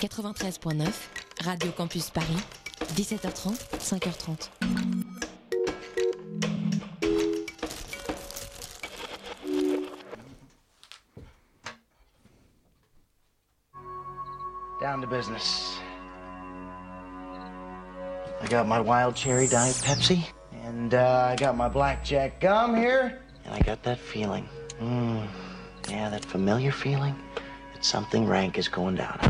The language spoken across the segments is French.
93.9, Radio Campus Paris, 17h30, 5h30. Down to business. I got my wild cherry diet Pepsi, and uh, I got my blackjack gum here, and I got that feeling. Mm, yeah, that familiar feeling that something rank is going down.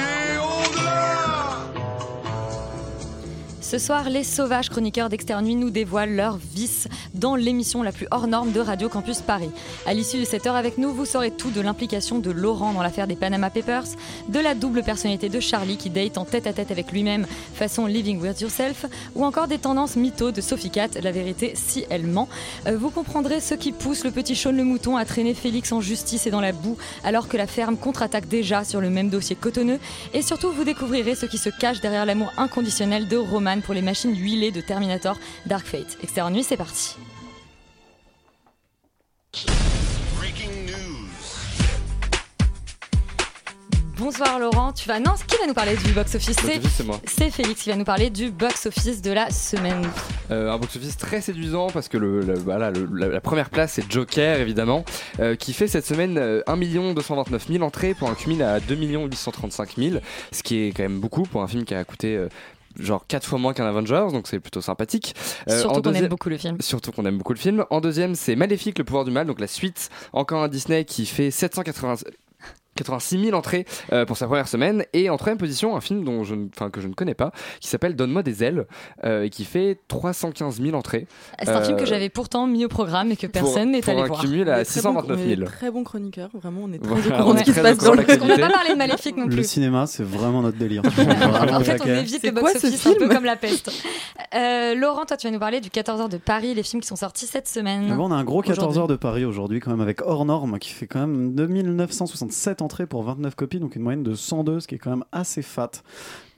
Ce soir, les sauvages chroniqueurs d'Externe Nuit nous dévoilent leurs vices dans l'émission la plus hors norme de Radio Campus Paris. À l'issue de cette heure avec nous, vous saurez tout de l'implication de Laurent dans l'affaire des Panama Papers, de la double personnalité de Charlie qui date en tête à tête avec lui-même façon Living With Yourself, ou encore des tendances mythos de Sophie Cat, la vérité si elle ment. Euh, vous comprendrez ce qui pousse le petit Sean le mouton à traîner Félix en justice et dans la boue, alors que la ferme contre-attaque déjà sur le même dossier cotonneux. Et surtout, vous découvrirez ce qui se cache derrière l'amour inconditionnel de Roman pour les machines huilées de Terminator Dark Fate. Externe Nuit, c'est parti. Breaking news. Bonsoir Laurent, tu vas non, qui va nous parler du box office? C'est Box-office, c'est moi. c'est Félix qui va nous parler du box office de la semaine. Euh, un box-office très séduisant parce que le, le- voilà, le- la, la première place c'est Joker évidemment euh, qui fait cette semaine euh, 1 229 000 entrées pour un cumul à 2 835 000 ce qui est quand même beaucoup pour un film qui a coûté euh, genre 4 fois moins qu'un Avengers donc c'est plutôt sympathique. Euh, Surtout qu'on aime beaucoup le film. Surtout qu'on aime beaucoup le film. En deuxième, c'est Maléfique, le pouvoir du mal, donc la suite, encore un Disney qui fait 780. 86 000 entrées euh, pour sa première semaine et en troisième position un film dont je, ne- que je ne connais pas qui s'appelle Donne-moi des ailes euh, et qui fait 315 000 entrées C'est un film que Euh, j'avais pourtant mis au programme et que personne n'est pour allé un voir. cumul On à est très bon- 629 on est 000 très bon chroniqueur, vraiment, on est très Voilà, on est ce qui se passe dans le qu'on n'a pas parlé de Maléfique non Le plus. cinéma, c'est vraiment notre délire. En fait, on évite le quoi ce box-office un peu comme la peste. Euh, Laurent, toi, tu vas nous parler du 14h de Paris, les films qui sont sortis cette semaine. Bon, on a un gros 14 Aujourd'hui. heures de Paris aujourd'hui, quand même, avec hors norme, qui fait quand même 2967 entrées pour 29 copies, donc une moyenne de 102, ce qui est quand même assez fat.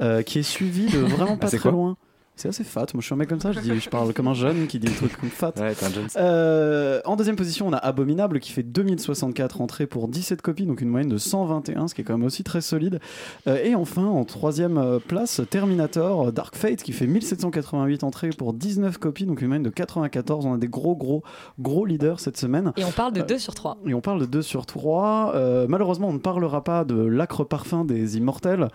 Euh, qui est suivi de vraiment pas Ah, c'est très loin. C'est assez fat. Moi, je suis un mec comme ça, je, dis, je parle comme un jeune qui dit des trucs comme fat. Ouais, t'es un Jones. Euh, en deuxième position, on a Abominable qui fait 2064 entrées pour 17 copies, donc une moyenne de 121, ce qui est quand même aussi très solide. Euh, et enfin, en troisième euh, place, Terminator Dark Fate qui fait 1788 entrées pour 19 copies, donc une moyenne de 94. On a des gros, gros, gros leaders cette semaine. Et on parle de Euh, 2 sur 3. Et on parle de 2 sur 3. Euh, malheureusement, on ne parlera pas de l'acre parfum des immortels,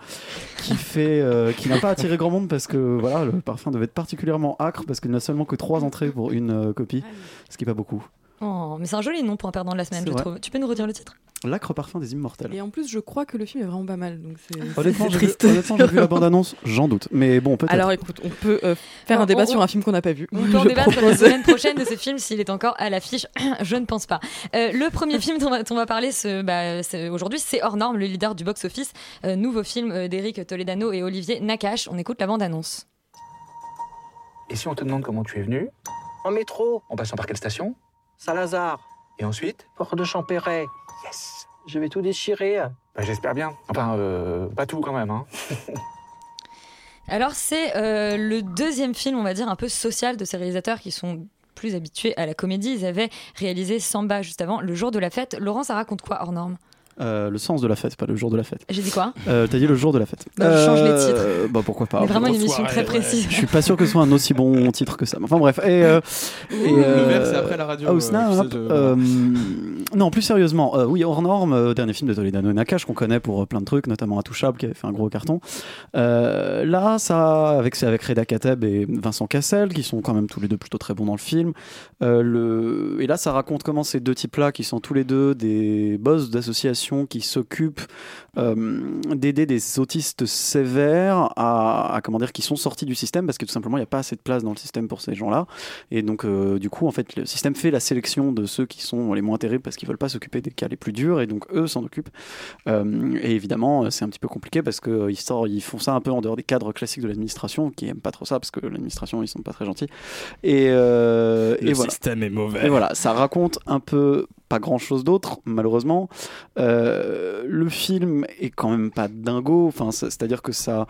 qui, fait, euh, qui n'a pas attiré grand monde parce que voilà, le parfum devait être particulièrement acre, parce qu'il n'a seulement que 3 entrées pour une euh, copie, ce qui n'est pas beaucoup. Oh, mais c'est un joli nom pour un perdant de la semaine, je vrai. trouve. Tu peux nous redire le titre? L'acre parfum des immortels. Et en plus, je crois que le film est vraiment pas mal, donc Honnêtement, j'ai vu, triste. honnêtement, j'ai vu la bande-annonce, j'en doute. Mais bon, peut-être. Alors écoute, on peut euh, faire un débat on- sur un film qu'on n'a pas vu. On peut en débattre la propose. semaine prochaine de ce film s'il est encore à l'affiche. Je ne pense pas. Euh, le premier film dont on va, parler ce, bah, aujourd'hui, c'est Hors Norme, le leader du box-office. Euh, nouveau film d'Eric Toledano et Olivier Nakache. On écoute la bande-annonce. Et si on te demande comment tu es venu En métro, En passant par quelle station Saint-Lazare, Et ensuite Port de Champéret. Yes Je vais tout déchirer. Bah, J'espère bien. Enfin, euh, pas tout quand même. Hein. Alors, c'est euh, le deuxième film, on va dire, un peu social de ces réalisateurs qui sont plus habitués à la comédie. Ils avaient réalisé Samba juste avant, Le jour de la fête. Laurent, ça raconte quoi hors norme? Euh, le sens de la fête, pas le jour de la fête. J'ai dit quoi? Euh, T'as dit le jour de la fête. Bah, je change les Euh, Bah pourquoi pas. Mais vraiment une émission très ouais. précise. Je suis pas sûr que ce soit un aussi bon titre que ça. Enfin bref. Et, euh, et, Le euh, verre, c'est après la radio, oh, euh, snap. de- Euh, non, plus sérieusement. euh, oui, hors norme, euh, dernier film de Toledano et Nakache qu'on connaît pour euh, plein de trucs, notamment Intouchable qui avait fait un gros carton. Euh, là, ça, avec c'est avec Reda Kateb et Vincent Cassel qui sont quand même tous les deux plutôt très bons dans le film. Euh, le, et là, ça raconte comment ces deux types-là, qui sont tous les deux des boss d'associations qui s'occupe euh, d'aider des autistes sévères à, à, comment dire qui sont sortis du système parce que tout simplement il n'y a pas assez de place dans le système pour ces gens-là et donc euh, du coup en fait le système fait la sélection de ceux qui sont les moins terribles parce qu'ils veulent pas s'occuper des cas les plus durs et donc eux s'en occupent Euh, et évidemment c'est un petit peu compliqué parce que ils, sortent- ils font ça un peu en dehors des cadres classiques de l'administration qui aiment pas trop ça parce que l'administration ils sont pas très gentils et, Le voilà système est mauvais. et voilà, ça raconte un peu pas grand chose d'autre, malheureusement. Le film est quand même pas dingo, enfin, c'est- c'est-à-dire que ça,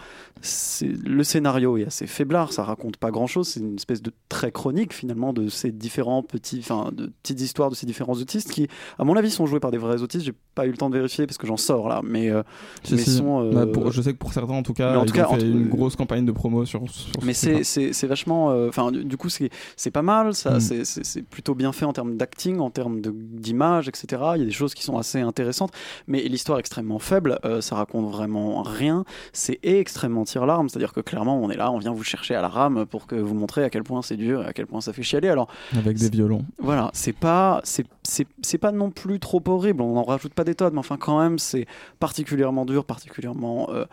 le scénario est assez faiblard, ça raconte pas grand chose, c'est une espèce de trait chronique finalement de ces différents petits, enfin, de petites histoires de ces différents autistes qui, à mon avis, sont joués par des vrais autistes. J'ai pas eu le temps de vérifier parce que j'en sors là, mais, euh, mais si. sont. euh, Bah, pour- je sais que pour certains, en tout cas, en ils tout cas, ont fait en une grosse campagne de promo sur. sur ce mais c'est c'est vachement euh, enfin du, du coup c'est c'est pas mal ça Mm. c'est- plutôt bien fait en termes d'acting en termes d'image etc il y a des choses qui sont assez intéressantes mais l'histoire est extrêmement faible euh, ça raconte vraiment rien c'est extrêmement tire-larme c'est à dire que clairement on est là on vient vous chercher à la rame pour que vous montrez à quel point c'est dur et à quel point ça fait chialer alors Avec des violons. voilà, c'est pas, c'est, pas non plus trop horrible. On n'en rajoute pas des tonnes, mais enfin quand même, c'est particulièrement dur, particulièrement, euh,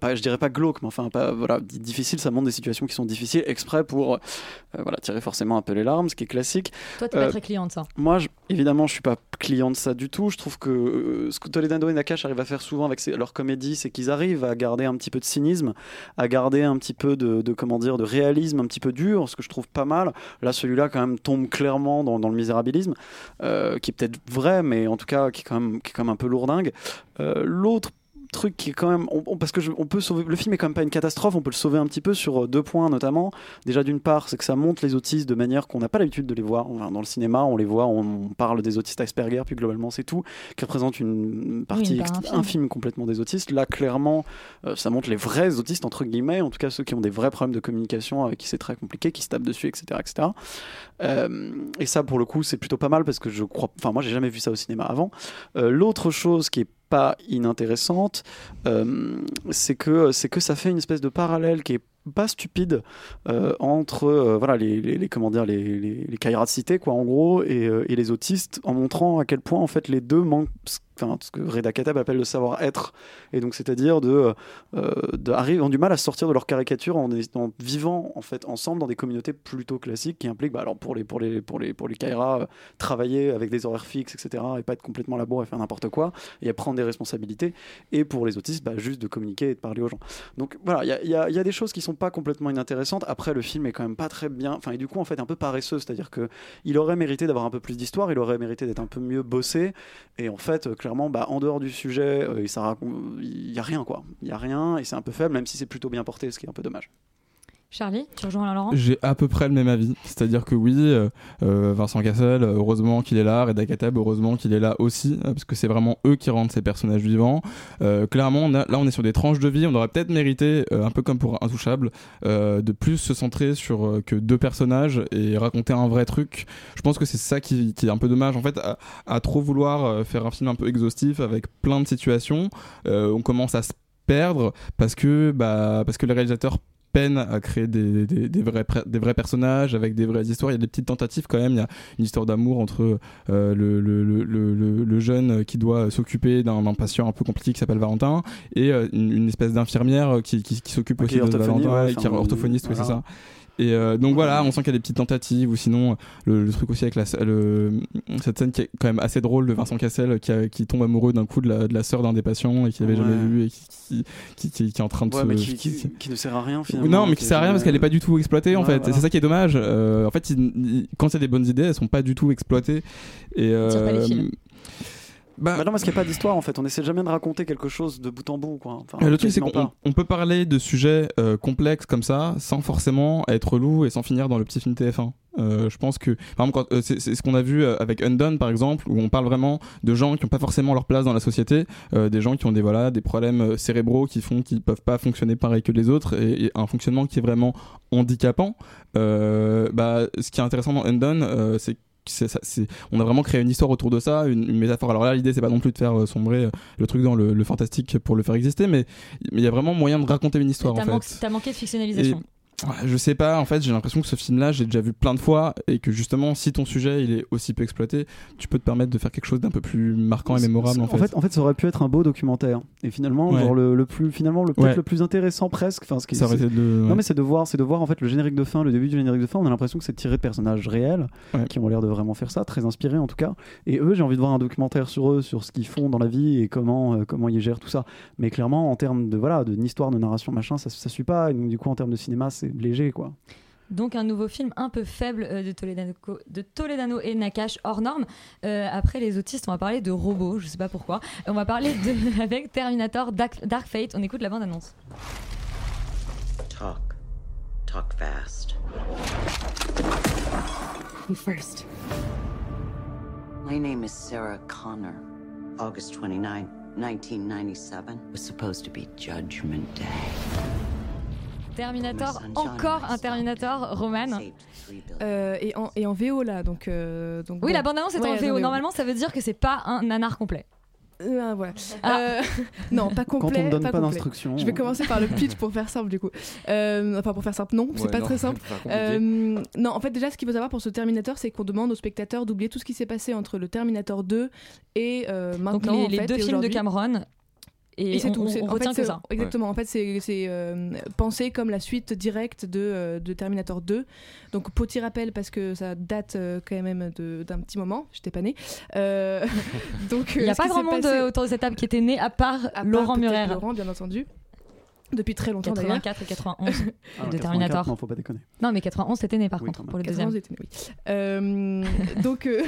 pas, je dirais pas glauque, mais enfin pas, voilà, di- difficile. Ça montre des situations qui sont difficiles exprès pour, euh, voilà, tirer forcément un peu les larmes, ce qui est classique. Toi, t'es Euh, pas très client de ça. moi, je- évidemment, je suis pas client de ça du tout. Je trouve que euh, ce que Toledano et Nakash arrivent à faire souvent avec leur comédie, c'est qu'ils arrivent à garder un petit peu de cynisme, à garder un petit peu de, de, comment dire, de réalisme un petit peu dur, ce que je trouve pas mal. Là, celui-là, quand même, tombe clairement dans, dans le misérabilisme, euh, qui est peut-être vrai, mais en tout cas, qui est quand même, qui est quand même un peu lourdingue. Euh, L'autre truc qui est quand même on- on- parce que je- on peut sauver le film est quand même pas une catastrophe on peut le sauver un petit peu sur euh, deux points notamment déjà d'une part c'est que ça montre les autistes de manière qu'on n'a pas l'habitude de les voir Enfin, dans le cinéma on les voit on, on parle des autistes Asperger puis globalement c'est tout qui représente une partie ext- infime. infime complètement des autistes là clairement euh, ça montre les vrais autistes entre guillemets en tout cas ceux qui ont des vrais problèmes de communication avec qui c'est très compliqué qui se tapent dessus etc etc euh, et ça, pour le coup, c'est plutôt pas mal parce que je crois. Enfin, moi, j'ai jamais vu ça au cinéma avant. Euh, L'autre chose qui est pas inintéressante, euh, c'est que c'est que ça fait une espèce de parallèle qui est pas stupide euh, entre euh, voilà les, les, les- comment dire de quoi en gros et, euh, et les autistes en montrant à quel point en fait les deux manquent enfin ce que Reda Kateb appelle le savoir-être. Et donc c'est-à-dire de, euh, ont du mal à sortir de leur caricature en, en vivant en fait ensemble dans des communautés plutôt classiques qui impliquent bah, alors pour les pour les pour les pour les Kaira euh, travailler avec des horaires fixes etc et pas être complètement labour et faire n'importe quoi et prendre des responsabilités et pour les autistes bah, juste de communiquer et de parler aux gens. Donc voilà il y y y a des choses qui sont pas complètement inintéressantes. Après le film est quand même pas très bien enfin et du coup en fait un peu paresseux. C'est-à-dire que il aurait mérité d'avoir un peu plus d'histoire il aurait mérité d'être un peu mieux bossé et en fait euh, bah, en dehors du sujet euh, il y a rien quoi. Il y a rien et c'est un peu faible même si c'est plutôt bien porté ce qui est un peu dommage Charlie, tu rejoins Laurent? J'ai à peu près le même avis. C'est-à-dire que oui, euh, euh, Vincent Cassel, heureusement qu'il est là, Reda Kateb, heureusement qu'il est là aussi, euh, parce que c'est vraiment eux qui rendent ces personnages vivants. Clairement, là, on est sur des tranches de vie. On aurait peut-être mérité, un peu comme pour Intouchable, de plus se centrer sur que deux personnages et raconter un vrai truc. Je pense que c'est ça qui, est un peu dommage. En fait, à, à trop vouloir faire un film un peu exhaustif avec plein de situations, on commence à se perdre parce que, bah, parce que les réalisateurs peine à créer des, des, des vrais, des vrais personnages avec des vraies histoires. Il y a des petites tentatives quand même. Il y a une histoire d'amour entre euh, le, le, le, le, le- le jeune qui doit s'occuper d'un patient un peu compliqué qui s'appelle Valentin et euh, une, une espèce d'infirmière qui, qui, qui s'occupe Ah, aussi de orthophoniste, Valentin ouais, et qui est orthophoniste, oui, c'est ça. Et euh, donc voilà, on sent qu'il y a des petites tentatives, ou sinon le, le truc aussi avec la, le, cette scène qui est quand même assez drôle de Vincent Cassel qui, a- qui tombe amoureux d'un coup de la, de la sœur d'un des patients et qu'il avait Ouais. jamais vu et qui, qui, qui, qui- qui est en train de ouais se. mais qui, qui, qui ne sert à rien finalement non, mais qui sert à rien parce qu'elle est pas du tout exploitée en Ouais, fait. voilà. C'est ça qui est dommage. Euh, en fait, il- il- quand il y a des bonnes idées, elles sont pas du tout exploitées. Et tire pas les euh, fils. Bah non, parce qu'il n'y a pas d'histoire en fait. On essaie jamais de raconter quelque chose de bout en bout. Quoi. Enfin, le truc, c'est qu'on on peut parler de sujets euh, complexes comme ça sans forcément être relou et sans finir dans le petit film TF1. Euh, je pense que, par exemple, euh, c'est c'est ce qu'on a vu euh, avec Undone, par exemple, où on parle vraiment de gens qui n'ont pas forcément leur place dans la société, euh, des gens qui ont des voilà des problèmes cérébraux qui font qu'ils peuvent pas fonctionner pareil que les autres et, et un fonctionnement qui est vraiment handicapant. Bah, ce qui est intéressant dans Undone, c'est c'est ça- on a vraiment créé une histoire autour de ça, une, une métaphore. Alors là, l'idée, c'est pas non plus de faire euh, sombrer euh, le truc dans le, le fantastique pour le faire exister, mais mais il y a vraiment moyen de raconter une histoire T'as en man- fait. t'as manqué de fictionnalisation. Je sais pas, en fait, j'ai l'impression que ce film-là, j'ai déjà vu plein de fois et que justement, si ton sujet il est aussi peu exploité, tu peux te permettre de faire quelque chose d'un peu plus marquant et mémorable. En En fait, en fait, ça aurait pu être un beau documentaire. Et finalement, Ouais. genre le, le plus, finalement, le peut-être Ouais. le plus intéressant presque. Enfin, ce qui Ça de- Non, mais c'est de voir, c'est de voir en fait le générique de fin, le début du générique de fin. On a l'impression que c'est tiré de personnages réels qui ont l'air de vraiment faire ça, très inspirés en tout cas. Et eux, j'ai envie de voir un documentaire sur eux, sur ce qu'ils font dans la vie et comment, euh, comment ils gèrent tout ça. Mais clairement, en termes de voilà, d'une histoire, de narration, machin, ça, ça suit pas. Et donc, du coup, en termes de cinéma, c'est léger, quoi. Donc un nouveau film un peu faible euh, de, Toledano, de Toledano et Nakash hors norme. Euh, après les autistes, on va parler de robots, je sais pas pourquoi. On va parler de, avec Terminator Dark, Dark Fate. On écoute la bande-annonce. Talk. Talk fast. You first. My name is Sarah Connor. August 29, 1997 was supposed to be Judgment Day. Terminator, encore un Terminator, Roman. Euh, et, en, et en VO là, donc. euh, donc Oui, bon. la bande-annonce est Ouais, en VO. Normalement, ça veut dire que c'est pas un nanar complet. Euh, voilà. Ah. Euh, non, pas complet. on te donne pas complet. d'instructions. Je vais commencer par le pitch pour faire simple du coup. Euh, enfin pour faire simple, non, c'est Ouais, pas non, très simple. Euh, non, en fait déjà ce qu'il faut savoir pour ce Terminator, c'est qu'on demande aux spectateurs d'oublier tout ce qui s'est passé entre le Terminator 2 et euh, Donc maintenant. les, en les fait, deux films de. Cameron. Et, Et, c'est tout. on- on en fait, retient que ça. Exactement. En fait, c'est euh, pensé comme la suite directe de, euh, de Terminator 2. Donc, petit rappel parce que ça date euh, quand même d'un petit moment. J'étais pas née. Euh, donc, Il n'y euh, a ce pas grand monde passé- euh, autour de cette table qui était né à part à Laurent Murer. Laurent, bien entendu. Depuis très longtemps d'ailleurs. 84 et 91 Ah, de 84, Terminator. Non, faut pas déconner. Non, mais 91 c'était né par Oui, contre pour le 91 deuxième. était né, oui. Euh, donc, euh,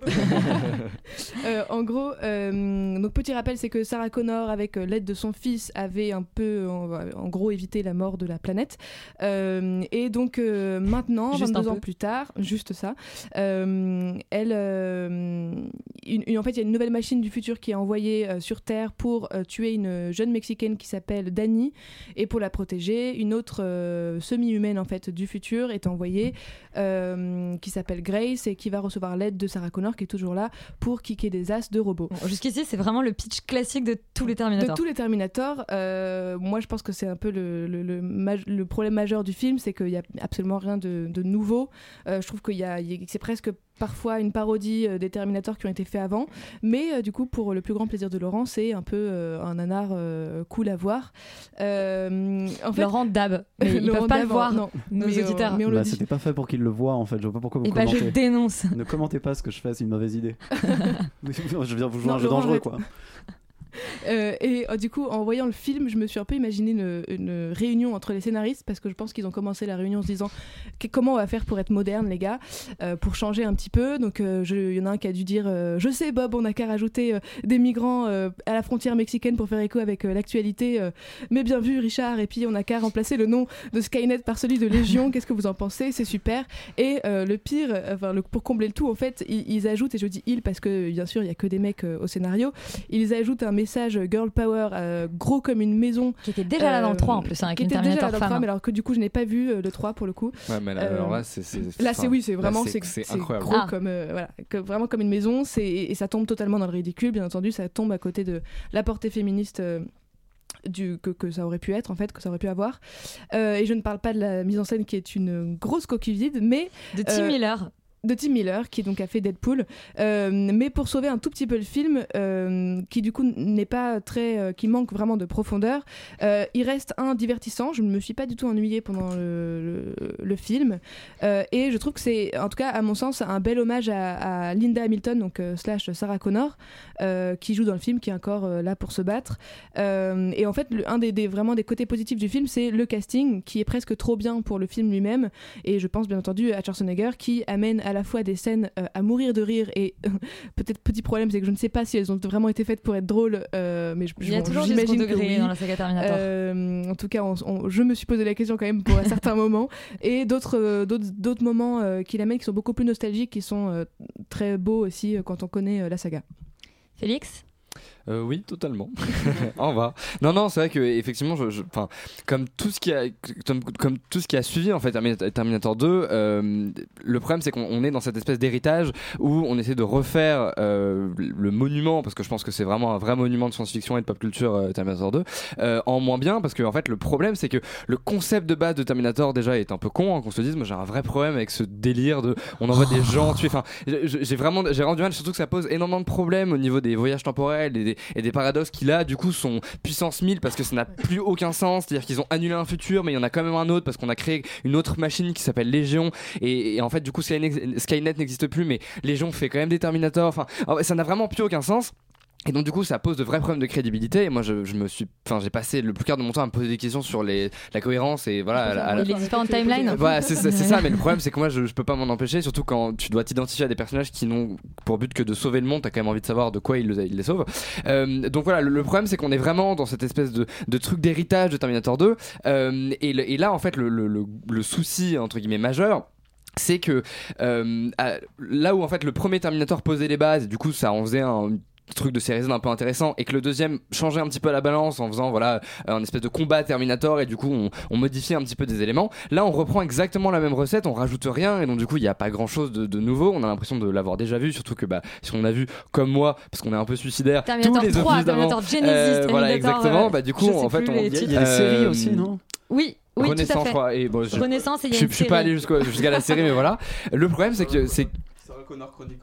euh, en gros, euh, donc petit rappel, c'est que Sarah Connor, avec l'aide de son fils, avait un peu, en, en gros, évité la mort de la planète. Euh, et donc euh, maintenant, Juste un 22 ans plus tard, juste ça, euh, elle, euh, une- une- en fait, il y a une nouvelle machine du futur qui est envoyée euh, sur Terre pour euh, tuer une jeune mexicaine qui s'appelle Dani et pour la protéger, une autre euh, semi-humaine en fait du futur est envoyée euh, qui s'appelle Grace et qui va recevoir l'aide de Sarah Connor qui est toujours là pour kicker des as de robots. Bon, Jusqu'ici, c'est vraiment le pitch classique de tous les Terminators. De tous les Terminators, euh, moi je pense que c'est un peu le, le, le maj- le problème majeur du film, c'est qu'il n'y a absolument rien de, de nouveau. Je trouve qu'il y a- c'est presque parfois une parodie euh, des Terminators qui ont été faits avant, mais euh, du coup pour le plus grand plaisir de Laurent, c'est un peu euh, un nanar euh, cool à voir. Euh, en fait, Laurent Dab. Mais ils Laurent peuvent pas Dab, le voir, non. nos Mais, auditeurs. mais on le Bah. C'était pas fait pour qu'ils le voient en fait. Je vois pas pourquoi vous Eh bah, je commentez. dénonce. Ne commentez pas ce que je fais, c'est une mauvaise idée. je viens vous jouer Non, un jeu Laurent, dangereux quoi. Euh, et euh, du coup, en voyant le film, je me suis un peu imaginé une, une réunion entre les scénaristes parce que je pense qu'ils ont commencé la réunion en se disant que- comment on va faire pour être moderne, les gars, euh, pour changer un petit peu. Donc, euh, il y en a un qui a dû dire Je sais, Bob, on n'a qu'à rajouter des migrants à la frontière mexicaine pour faire écho avec l'actualité. mais bien vu, Richard. Et puis, on n'a qu'à remplacer le nom de Skynet par celui de Légion. Qu'est-ce que vous en pensez? C'est super. Et le pire, enfin, le- pour combler le tout, en fait, ils, ils ajoutent, et je dis ils parce que bien sûr, il y a que des mecs au scénario, ils ajoutent un message euh, girl power euh, gros comme une maison. Qui était déjà là dans le 3 en plus, hein, avec qui une était déjà là dans le 3, femme. mais alors que du coup, je n'ai pas vu euh, le 3 pour le coup. Ouais, mais là, Euh, alors là, c'est. c'est- Là, enfin, c'est oui, c'est vraiment c'est- gros Ah. comme euh, voilà, que- vraiment comme une maison. C'est et ça tombe totalement dans le ridicule. Bien entendu, ça tombe à côté de la portée féministe. euh, du, que, que ça aurait pu être en fait que ça aurait pu avoir Euh, et je ne parle pas de la mise en scène qui est une grosse coquille vide mais De Tim euh, Miller. De Tim Miller qui donc a fait Deadpool. Euh, mais pour sauver un tout petit peu le film euh, qui du coup n'est pas très euh, qui manque vraiment de profondeur il reste un divertissant. Je ne me suis pas du tout ennuyée pendant le, film. Et je trouve que c'est en tout cas à mon sens un bel hommage à, Linda Hamilton donc slash Sarah Connor qui joue dans le film qui est encore là pour se battre. Et en fait un des, des- vraiment des côtés positifs du film c'est le casting qui est presque trop bien pour le film lui-même. Et je pense bien entendu à Schwarzenegger qui amène la fois des scènes euh, à mourir de rire et peut-être petit problème c'est que je ne sais pas si elles ont vraiment été faites pour être drôles euh, mais je, Il y a je- toujours que degré oui. dans la saga Terminator. Euh, en tout cas on- on- je me suis posé la question quand même pour un certain moment et d'autres euh, d'autres moments euh, qu'il amène qui sont beaucoup plus nostalgiques qui sont euh, très beaux aussi euh, quand on connaît euh, la saga Félix? Euh, oui, totalement. Au revoir. Non, non, c'est vrai que effectivement, je, comme tout ce qui a, comme, comme tout ce qui a suivi en fait Terminator- Terminator 2, euh, le problème c'est qu'on on est dans cette espèce d'héritage où on essaie de refaire euh, le monument, parce que je pense que c'est vraiment un vrai monument de science-fiction et de pop culture Terminator 2, euh, en moins bien, parce que en fait le problème c'est que le concept de base de Terminator déjà est un peu con, hein, qu'on se dise, moi j'ai un vrai problème avec ce délire de, on envoie des gens tuer, enfin, j'ai vraiment, j'ai rendu mal, surtout que ça pose énormément de problèmes au niveau des voyages temporels et et des paradoxes qui là du coup sont puissance 1000 parce que ça n'a plus aucun sens, c'est-à-dire qu'ils ont annulé un futur mais il y en a quand même un autre parce qu'on a créé une autre machine qui s'appelle Légion. Et, et en fait du coup Skynet, n'existe plus mais Légion fait quand même des Terminators, enfin ça n'a vraiment plus aucun sens. Et donc du coup ça pose de vrais problèmes de crédibilité et moi je, je me suis enfin j'ai passé le plus quart de mon temps à me poser des questions sur les, la cohérence et voilà la- la- Les différentes timelines. voilà, c'est ça, mais le problème c'est que moi je, je peux pas m'en empêcher, surtout quand tu dois t'identifier à des personnages qui n'ont pour but que de sauver le monde, t'as quand même envie de savoir de quoi ils, le- ils les sauvent. Euh, donc voilà, le, le problème c'est qu'on est vraiment dans cette espèce de, de truc d'héritage de Terminator 2, euh, et, et là en fait le, le- souci entre guillemets majeur c'est que euh, là où en fait le premier Terminator posait les bases, et du coup ça en faisait un truc de série Z un peu intéressant et que le deuxième changeait un petit peu la balance en faisant voilà euh, un espèce de combat Terminator et du coup on, on modifiait un petit peu des éléments là on reprend exactement la même recette on rajoute rien et donc du coup il n'y a pas grand chose de, de nouveau on a l'impression de l'avoir déjà vu surtout que bah si on a vu comme moi parce qu'on est un peu suicidaire Terminator tous les 3, opus d'avant, Terminator Genesis, voilà Terminator, exactement euh, bah du coup en fait on Il y a- il y a des euh, séries aussi, non? Oui, oui, tout à fait. je crois. Et bon, je, Renaissance et il y a je, une je suis pas allé jusqu'à la série, mais voilà. Le problème, c'est que c'est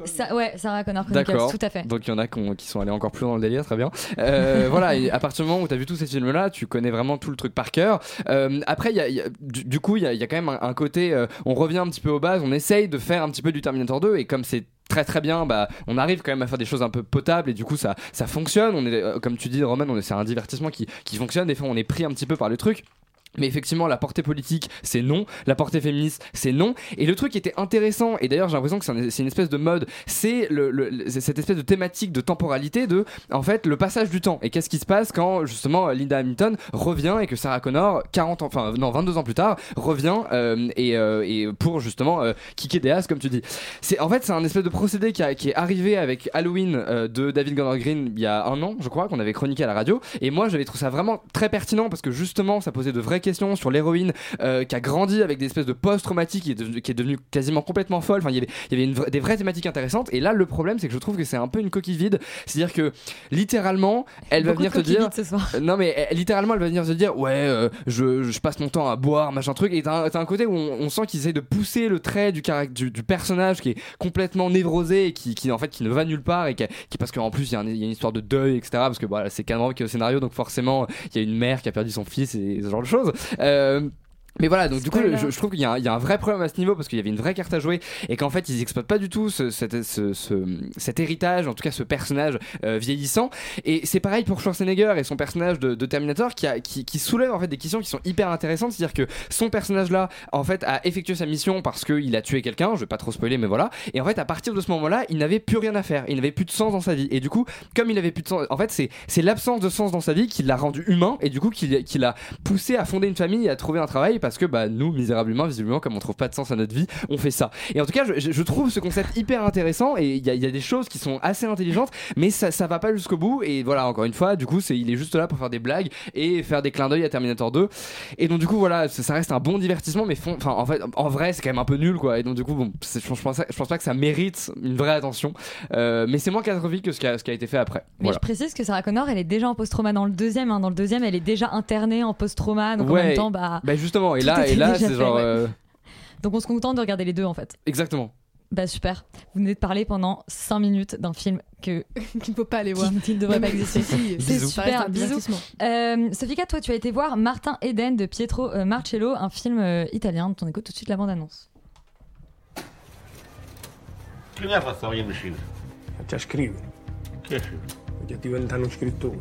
Ça, ouais, Sarah Connor Chronicles, D'accord. tout à fait. Donc il y en a qui, ont- qui sont allés encore plus loin dans le délire, très bien. Euh, voilà, et à partir du moment où tu as vu tous ces films-là, tu connais vraiment tout le truc par cœur. Euh, après, il y a- il y a- du, du coup, il y a, il y a quand même un, un côté, euh, on revient un petit peu aux bases, on essaye de faire un petit peu du Terminator 2, et comme c'est très très bien bah on arrive quand même à faire des choses un peu potables et du coup ça ça fonctionne on est euh, comme tu dis Roman on est c'est un divertissement qui qui fonctionne des fois on est pris un petit peu par le truc mais effectivement, la portée politique, c'est non. La portée féministe, c'est non. Et le truc qui était intéressant, et d'ailleurs j'ai l'impression que c'est un- c'est une espèce de mode, c'est cette espèce de thématique de temporalité de, en fait, le passage du temps. Et qu'est-ce qui se passe quand justement Linda Hamilton revient et que Sarah Connor, 40 ans, enfin non, 22 ans plus tard, revient euh, et, euh, et pour justement euh, kicker des as, comme tu dis. C'est en fait c'est un espèce de procédé qui est arrivé avec Halloween euh, de David Gordon Green il y a un an, je crois, qu'on avait chroniqué à la radio. Et moi j'avais trouvé ça vraiment très pertinent parce que justement ça posait de vraies questions sur l'héroïne euh, qui a grandi avec des espèces de post-traumatiques qui qui est devenue quasiment complètement folle. Enfin il y avait, il y avait une vra- des vraies thématiques intéressantes. Et là le problème c'est que je trouve que c'est un peu une coquille vide. C'est-à-dire que littéralement elle va venir te dire euh, non mais littéralement elle va venir se dire ouais euh, je, je passe mon temps à boire machin truc et t'as un, côté où on, on sent qu'ils essayent de pousser le trait du, caract- du, du personnage qui est complètement névrosé et qui, qui en fait qui ne va nulle part et qui, qui parce qu'en plus il y, a un- il y a une histoire de deuil etc parce que voilà c'est Cameron qui est au scénario donc forcément il y a une mère qui a perdu son fils et ce genre de choses Euh, mais voilà, donc du coup, je, je trouve qu'il y, a un- il y a un vrai problème à ce niveau parce qu'il y avait une vraie carte à jouer et qu'en fait, ils exploitent pas du tout ce, cet- ce- ce- cet héritage, en tout cas ce personnage euh, vieillissant. Et c'est pareil pour Schwarzenegger et son personnage de, de Terminator qui, a, qui, qui soulève en fait des questions qui sont hyper intéressantes. C'est-à-dire que son personnage-là, en fait, a effectué sa mission parce qu'il a tué quelqu'un. Je vais pas trop spoiler, mais voilà. Et en fait, à partir de ce moment-là, il n'avait plus rien à faire. Il n'avait plus de sens dans sa vie. Et du coup, comme il avait plus de sens, en fait, c'est c'est l'absence de sens dans sa vie qui l'a rendu humain et du coup qui, qui l'a poussé à fonder une famille et à trouver un travail parce que bah nous misérablement visiblement comme on trouve pas de sens à notre vie on fait ça et en tout cas je, trouve ce concept hyper intéressant et il y, a- il y a des choses qui sont assez intelligentes mais ça, ça va pas jusqu'au bout et voilà encore une fois du coup c'est il est juste là pour faire des blagues et faire des clins d'œil à Terminator 2 et donc du coup voilà ça, ça reste un bon divertissement mais fond- en fait en vrai c'est quand même un peu nul quoi et donc du coup bon je, pense, je pense je pense pas que ça mérite une vraie attention Euh, mais c'est moins catastrophique que ce qui a, ce qui a été fait après Mais voilà. je précise que Sarah Connor, elle est déjà en post-trauma dans le deuxième. hein. Dans le deuxième, elle est déjà internée en post-trauma. Donc en Ouais. même temps, bah. Bah, justement et tout là et là c'est genre ouais. euh, Donc on se contente de regarder les deux en fait. exactement Bah super. Vous venez de parler pendant 5 minutes d'un film que qu'il ne faut pas aller voir. qui ne devrait pas exister. C'est super. Bisous. Euh, Sofika, toi, tu as été voir Martin Eden de Pietro euh, Marcello, un film euh, italien dont on écoute tout de suite la bande-annonce. Chi mi ha fatto mia vicina? Già scrivi, Che scrive? voglio diventare uno scrittore.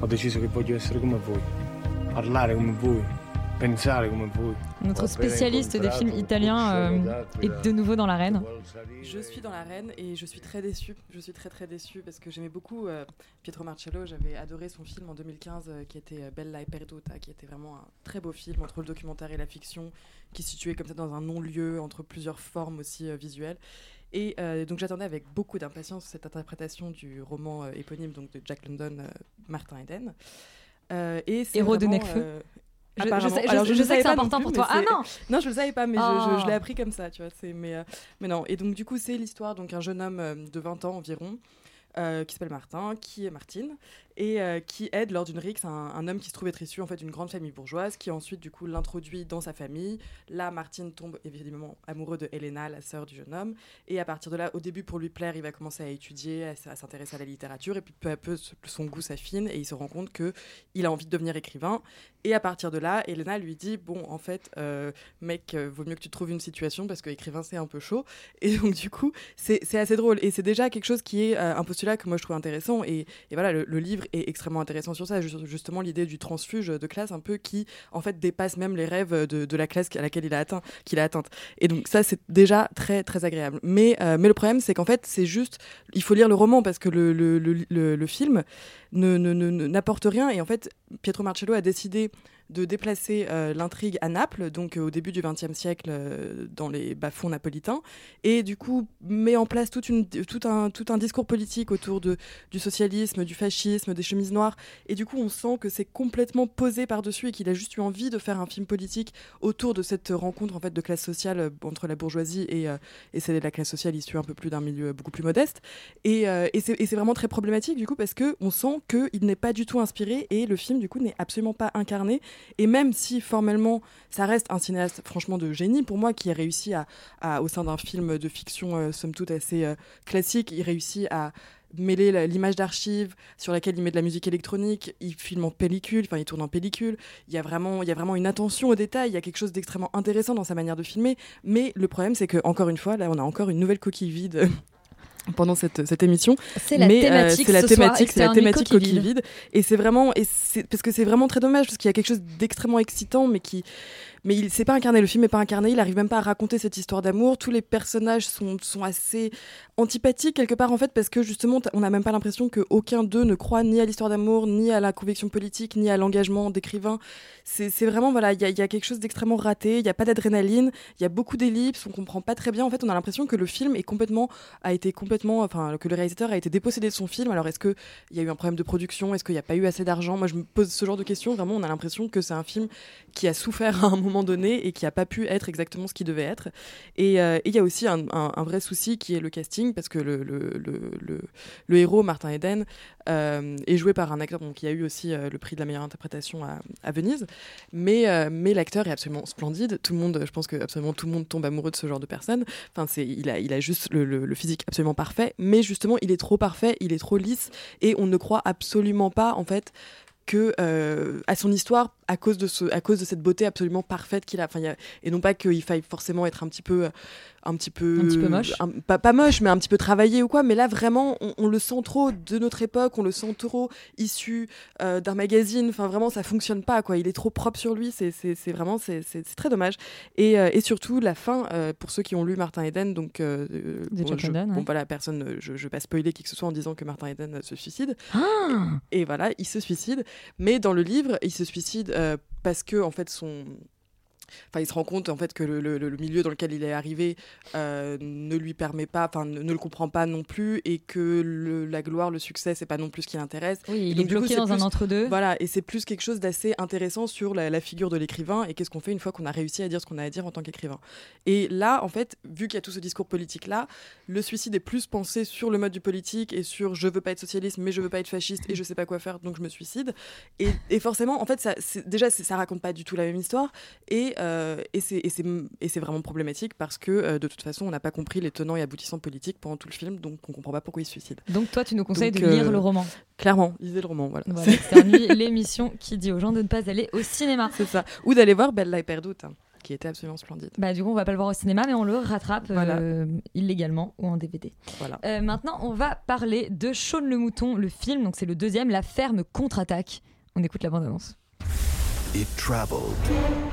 Ho deciso che voglio essere come voi, parlare come voi, pensare come voi. Notre spécialiste des films italiens euh, est de nouveau dans l'arène. Je suis dans l'arène et je suis très déçue. Je suis très très déçue parce que j'aimais beaucoup euh, Pietro Marcello. J'avais adoré son film en 2015 euh, qui était Bella e Perduta, qui était vraiment un très beau film entre le documentaire et la fiction, qui se situait comme ça dans un non-lieu, entre plusieurs formes aussi euh, visuelles. Et euh, donc j'attendais avec beaucoup d'impatience cette interprétation du roman euh, éponyme donc de Jack London, euh, Martin Eden. Euh, et c'est Héros de Necfeu. euh, Je- je sais- je- Alors, je ne sais que savais c'est important plus, pour toi. Ah non Non, je le savais pas, mais je- Oh. je, je l'ai appris comme ça, tu vois. Mais, euh, mais non. Et donc du coup, c'est l'histoire donc un jeune homme euh, de 20 ans environ. euh, qui s'appelle Martin, qui est Martine, et euh, qui aide lors d'une rixe un, homme qui se trouve être issu en fait d'une grande famille bourgeoise, qui ensuite du coup l'introduit dans sa famille. Là, Martine tombe évidemment amoureux de Helena, la sœur du jeune homme, et à partir de là, au début pour lui plaire, il va commencer à étudier, à, s'intéresser à la littérature, et puis peu à peu son goût s'affine, et il se rend compte que il a envie de devenir écrivain. Et à partir de là, Helena lui dit bon, en fait, euh, mec, euh, vaut mieux que tu trouves une situation parce que écrivain c'est un peu chaud. Et donc du coup, c'est assez drôle, et c'est déjà quelque chose qui est un postulat que moi je trouve intéressant. Et, et voilà, le livre est extrêmement intéressant sur ça, ju- justement l'idée du transfuge de classe un peu qui en fait dépasse même les rêves de, la classe à laquelle il a atteint, qu'il a atteinte. Et donc ça c'est déjà très très agréable. Mais euh, mais le problème c'est qu'en fait c'est juste, il faut lire le roman parce que le le, le, le- film ne- n'apporte rien. Et en fait, Pietro Marcello a décidé de déplacer euh, l'intrigue à Naples, donc euh, au début du XXe siècle, euh, dans les bas-fonds napolitains, et du coup met en place tout, un, discours politique autour du socialisme, du fascisme, des chemises noires, et du coup on sent que c'est complètement posé par-dessus et qu'il a juste eu envie de faire un film politique autour de cette rencontre en fait de classe sociale entre la bourgeoisie et, celle de la classe sociale issue un peu plus d'un milieu beaucoup plus modeste. Et, et c'est vraiment très problématique du coup parce que on sent qu'il n'est pas du tout inspiré et le film du coup n'est absolument pas incarné. Et même si formellement ça reste un cinéaste franchement de génie pour moi qui a réussi à, au sein d'un film de fiction euh, somme toute assez euh, classique, il réussit à mêler l'image d'archives sur laquelle il met de la musique électronique, il filme en pellicule, enfin il tourne en pellicule, il y a vraiment il y a vraiment une attention au détail, il y a quelque chose d'extrêmement intéressant dans sa manière de filmer, mais le problème c'est que encore une fois là on a encore une nouvelle coquille vide pendant cette, cette émission. C'est la Mais, thématique c'est la thématique, c'est la thématique coquille vide. vide. Et c'est vraiment, et c'est parce que c'est vraiment très dommage parce qu'il y a quelque chose d'extrêmement excitant, mais qui, mais il c'est pas incarné. Le film n'est pas incarné. Il arrive même pas à raconter cette histoire d'amour. Tous les personnages sont sont assez antipathiques quelque part en fait parce que justement on n'a même pas l'impression que aucun d'eux ne croit ni à l'histoire d'amour, ni à la conviction politique, ni à l'engagement d'écrivain. C'est vraiment voilà, il y a, il y a quelque chose d'extrêmement raté. Il y a pas d'adrénaline. Il y a beaucoup d'ellipses. On comprend pas très bien. En fait, on a l'impression que le film est complètement a été complètement, enfin que le réalisateur a été dépossédé de son film. Alors est-ce que il y a eu un problème de production? Est-ce qu'il n'y a pas eu assez d'argent? Moi, je me pose ce genre de questions. Vraiment, on a l'impression que c'est un film qui a souffert à un moment donné et qui a pas pu être exactement ce qu'il devait être. Et euh, et il y a aussi un, vrai souci qui est le casting, parce que le, héros, Martin Eden, euh, est joué par un acteur bon, qui a eu aussi euh, le prix de la meilleure interprétation à, Venise. Mais, l'acteur est absolument splendide. Tout le monde, je pense que absolument tout le monde tombe amoureux de ce genre de personne. Enfin, il, a, juste le, physique absolument parfait. Mais justement, il est trop parfait, il est trop lisse. Et on ne croit absolument pas, en fait, que à son histoire à cause de ce à cause de cette beauté absolument parfaite qu'il a. Enfin y a- et non pas qu'il faille forcément être un petit peu euh, un petit peu Un petit peu moche. un- pas, pas moche mais un petit peu travaillé ou quoi. Mais là vraiment on, on le sent trop de notre époque on le sent trop issu euh, d'un magazine. Enfin vraiment ça fonctionne pas quoi. Il est trop propre sur lui. C'est vraiment c'est très dommage. Et, euh, et surtout la fin euh, pour ceux qui ont lu Martin Eden donc Jack je- bon ouais. voilà personne je, je vais pas spoiler qui que ce soit en disant que Martin Eden se suicide. Ah et voilà, il se suicide. Mais dans le livre, il se suicide euh, parce que en fait son Enfin, il se rend compte en fait que le, le- le milieu dans lequel il est arrivé euh, ne lui permet pas, enfin ne, ne le comprend pas non plus, et que le- la gloire, le succès, c'est pas non plus ce qui l'intéresse. Oui, Et il donc, est coup, bloqué dans un entre-deux. Voilà, et c'est plus quelque chose d'assez intéressant sur la, la figure de l'écrivain et qu'est-ce qu'on fait une fois qu'on a réussi à dire ce qu'on a à dire en tant qu'écrivain. Et là, en fait, vu qu'il y a tout ce discours politique là, le suicide est plus pensé sur le mode du politique et sur je veux pas être socialiste, mais je veux pas être fasciste et je sais pas quoi faire, donc je me suicide. Et, et forcément, en fait, ça, déjà, ça raconte pas du tout la même histoire et, et c'est et c'est- c'est vraiment problématique parce que euh, de toute façon, on n'a pas compris les tenants et aboutissants politiques pendant tout le film, donc on comprend pas pourquoi il se suicide. Donc toi, tu nous conseilles Donc, de lire euh, le roman. Clairement, lisez le roman, voilà. Voilà, Nuit, l'émission qui dit aux gens de ne pas aller au cinéma. C'est ça. Ou d'aller voir Bella et Perdute, hein, qui était absolument splendide. Bah, du coup, on va pas le voir au cinéma, mais on le rattrape Voilà. euh, illégalement ou en DVD. Voilà. Euh, maintenant, on va parler de Shaun le Mouton, le film. Donc, c'est le deuxième, La ferme contre-attaque. On écoute la bande-annonce. It traveled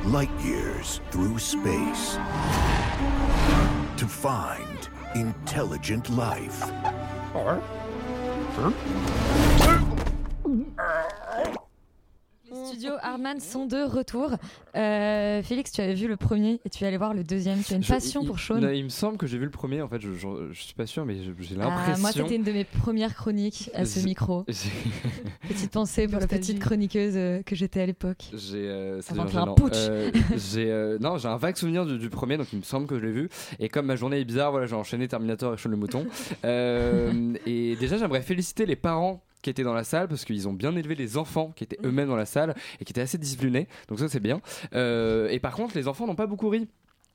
light years through space to find intelligent life. Studio Hardman sont de retour. Euh, Félix, tu avais vu le premier et tu es allé voir le deuxième. Tu as une Je- passion il- pour Sean. non, Il me semble que j'ai vu le premier. En fait, je, je- je suis pas sûr, mais j'ai Ah, l'impression. moi, c'était une de mes premières chroniques à ce micro. Petite pensée pour la petite chroniqueuse euh, que j'étais à l'époque. J'ai euh, un putsch. Euh, j'ai euh, non, j'ai un vague souvenir du, du premier, donc il me semble que je l'ai vu. Et comme ma journée est bizarre, voilà, j'ai enchaîné Terminator et Sean le mouton. Euh, et déjà, j'aimerais féliciter les parents qui étaient dans la salle parce qu'ils ont bien élevé les enfants qui étaient eux-mêmes dans la salle et qui étaient assez disciplinés. Donc ça, c'est bien. Euh, et par contre, les enfants n'ont pas beaucoup ri.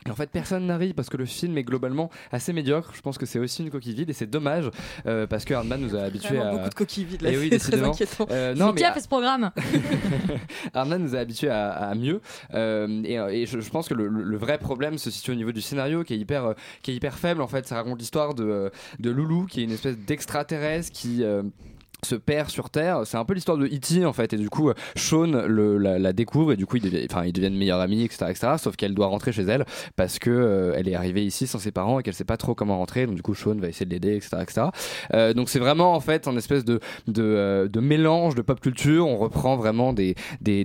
Et en fait, personne n'a ri parce que le film est globalement assez médiocre. Je pense que c'est aussi une coquille vide et c'est dommage euh, parce que Hardman nous a habitués à. beaucoup de coquilles vides, là, Eh oui, c'est très décidément. inquiétant. Euh, non, qui mais a fait ce programme Arnaud nous a habitués à, à mieux Euh, et, et je, je pense que le, vrai problème se situe au niveau du scénario qui est hyper, euh, qui est hyper faible en fait ça raconte l'histoire de, euh, de Loulou qui est une espèce d'extraterrestre qui euh, se perd sur Terre, c'est un peu l'histoire de E.T. en fait, et du coup, Sean la, découvre et du coup, ils deviennent, meilleurs amis, etc., etc. Sauf qu'elle doit rentrer chez elle parce que euh, elle est arrivée ici sans ses parents et qu'elle sait pas trop comment rentrer. Donc du coup, Sean va essayer de l'aider, etc., etc. Euh, donc c'est vraiment en fait un espèce de de, euh, de mélange de pop culture. On reprend vraiment des,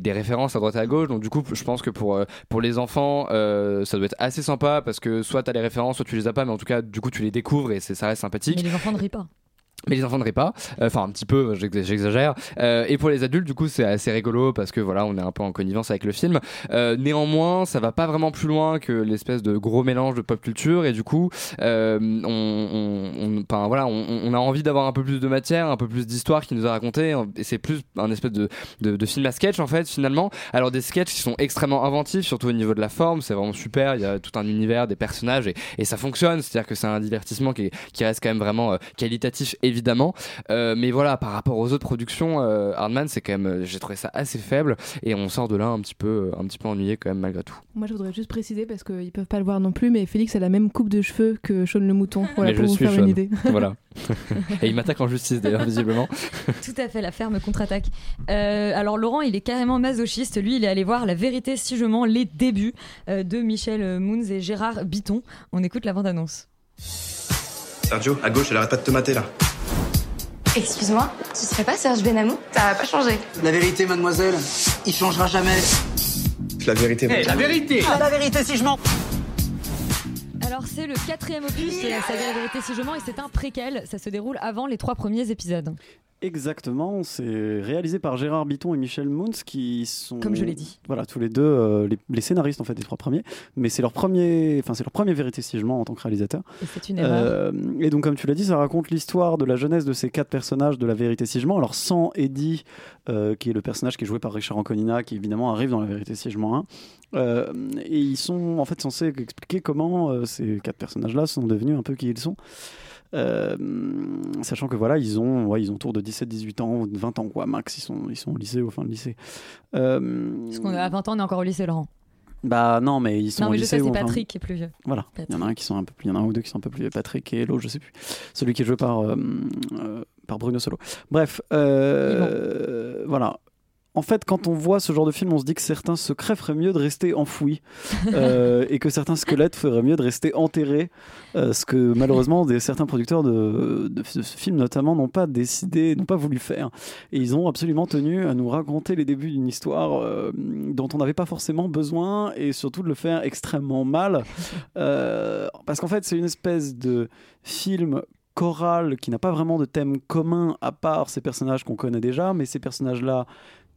références à droite et à gauche. Donc du coup, je pense que pour les enfants, ça doit être assez sympa parce que soit t'as les références, soit tu les as pas, mais en tout cas, du coup, tu les découvres et ça reste sympathique. Mais les enfants ne rient pas. Mais les enfants ne rient pas, Euh, enfin un petit peu, j'ex- j'exagère. Euh, et pour les adultes, du coup, c'est assez rigolo parce que voilà, on est un peu en connivence avec le film. Euh, néanmoins, ça va pas vraiment plus loin que l'espèce de gros mélange de pop culture et du coup, on, voilà, on, a envie d'avoir un peu plus de matière, un peu plus d'histoire qui nous a raconté. Et c'est plus un espèce de, de, film à sketch en fait, finalement. Alors des sketchs qui sont extrêmement inventifs, surtout au niveau de la forme, c'est vraiment super. Il y a tout un univers, des personnages et, ça fonctionne. C'est-à-dire que c'est un divertissement qui, qui reste quand même vraiment qualitatif évidemment. Euh, mais voilà, par rapport aux autres productions, euh, Hardman, c'est quand même, euh, j'ai trouvé ça assez faible et on sort de là un petit peu, un petit peu ennuyé quand même malgré tout. Moi, je voudrais juste préciser parce qu'ils peuvent pas le voir non plus, mais Félix a la même coupe de cheveux que Sean le mouton. Voilà mais pour je vous suis faire Sean. une idée. voilà. et il m'attaque en justice d'ailleurs visiblement. Tout à fait, la ferme contre-attaque. Euh, alors Laurent, il est carrément masochiste. Lui, il est allé voir La vérité si je mens, les débuts euh, de Michel Moons et Gérard Biton. On écoute la bande-annonce. Sergio, à gauche, elle arrête pas de te mater là. Excuse-moi, ce serait pas Serge Benamou Ça va pas changer. La vérité, mademoiselle, il changera jamais. La vérité. Eh, la vérité La vérité, si je mens Alors c'est le quatrième opus de la saga La vérité si je mens et c'est un préquel. Ça se déroule avant les trois premiers épisodes. Exactement, c'est réalisé par Gérard Biton et Michel Moons qui sont Comme je l'ai dit. Voilà, tous les deux euh, les, les scénaristes en fait des trois premiers, mais c'est leur premier enfin c'est leur premier mens en tant que réalisateur. Et c'est une erreur. Euh, et donc comme tu l'as dit, ça raconte l'histoire de la jeunesse de ces quatre personnages de la vérité si je mens. Alors sans Eddie euh, qui est le personnage qui est joué par Richard Anconina qui évidemment arrive dans la vérité si je mens 1. Euh, et ils sont en fait censés expliquer comment ces quatre personnages-là sont devenus un peu qui ils sont. Euh, sachant que voilà, ils ont, ouais, ils ont autour de 17, 18 ans, 20 ans, quoi, max, ils sont, ils sont au lycée, au fin de lycée. Euh, Parce qu'on à 20 ans, on est encore au lycée, Laurent. bah non, mais ils sont Non, au mais je lycée. sais, c'est enfin- Patrick qui est plus vieux. Voilà, il y en a un qui sont un peu plus, il y en a un ou deux qui sont un peu plus vieux, Patrick et l'autre, je sais plus. Celui qui est joué par, euh, euh, par Bruno Solo. Bref, voilà. En fait, quand on voit ce genre de film, on se dit que certains secrets feraient mieux de rester enfouis euh, et que certains squelettes feraient mieux de rester enterrés. euh, ce que malheureusement des, certains producteurs de, de ce film notamment n'ont pas décidé, n'ont pas voulu faire. Et ils ont absolument tenu à nous raconter les débuts d'une histoire euh, dont on n'avait pas forcément besoin et surtout de le faire extrêmement mal. Parce qu'en fait, c'est une espèce de film choral qui n'a pas vraiment de thème commun à part ces personnages qu'on connaît déjà, mais ces personnages-là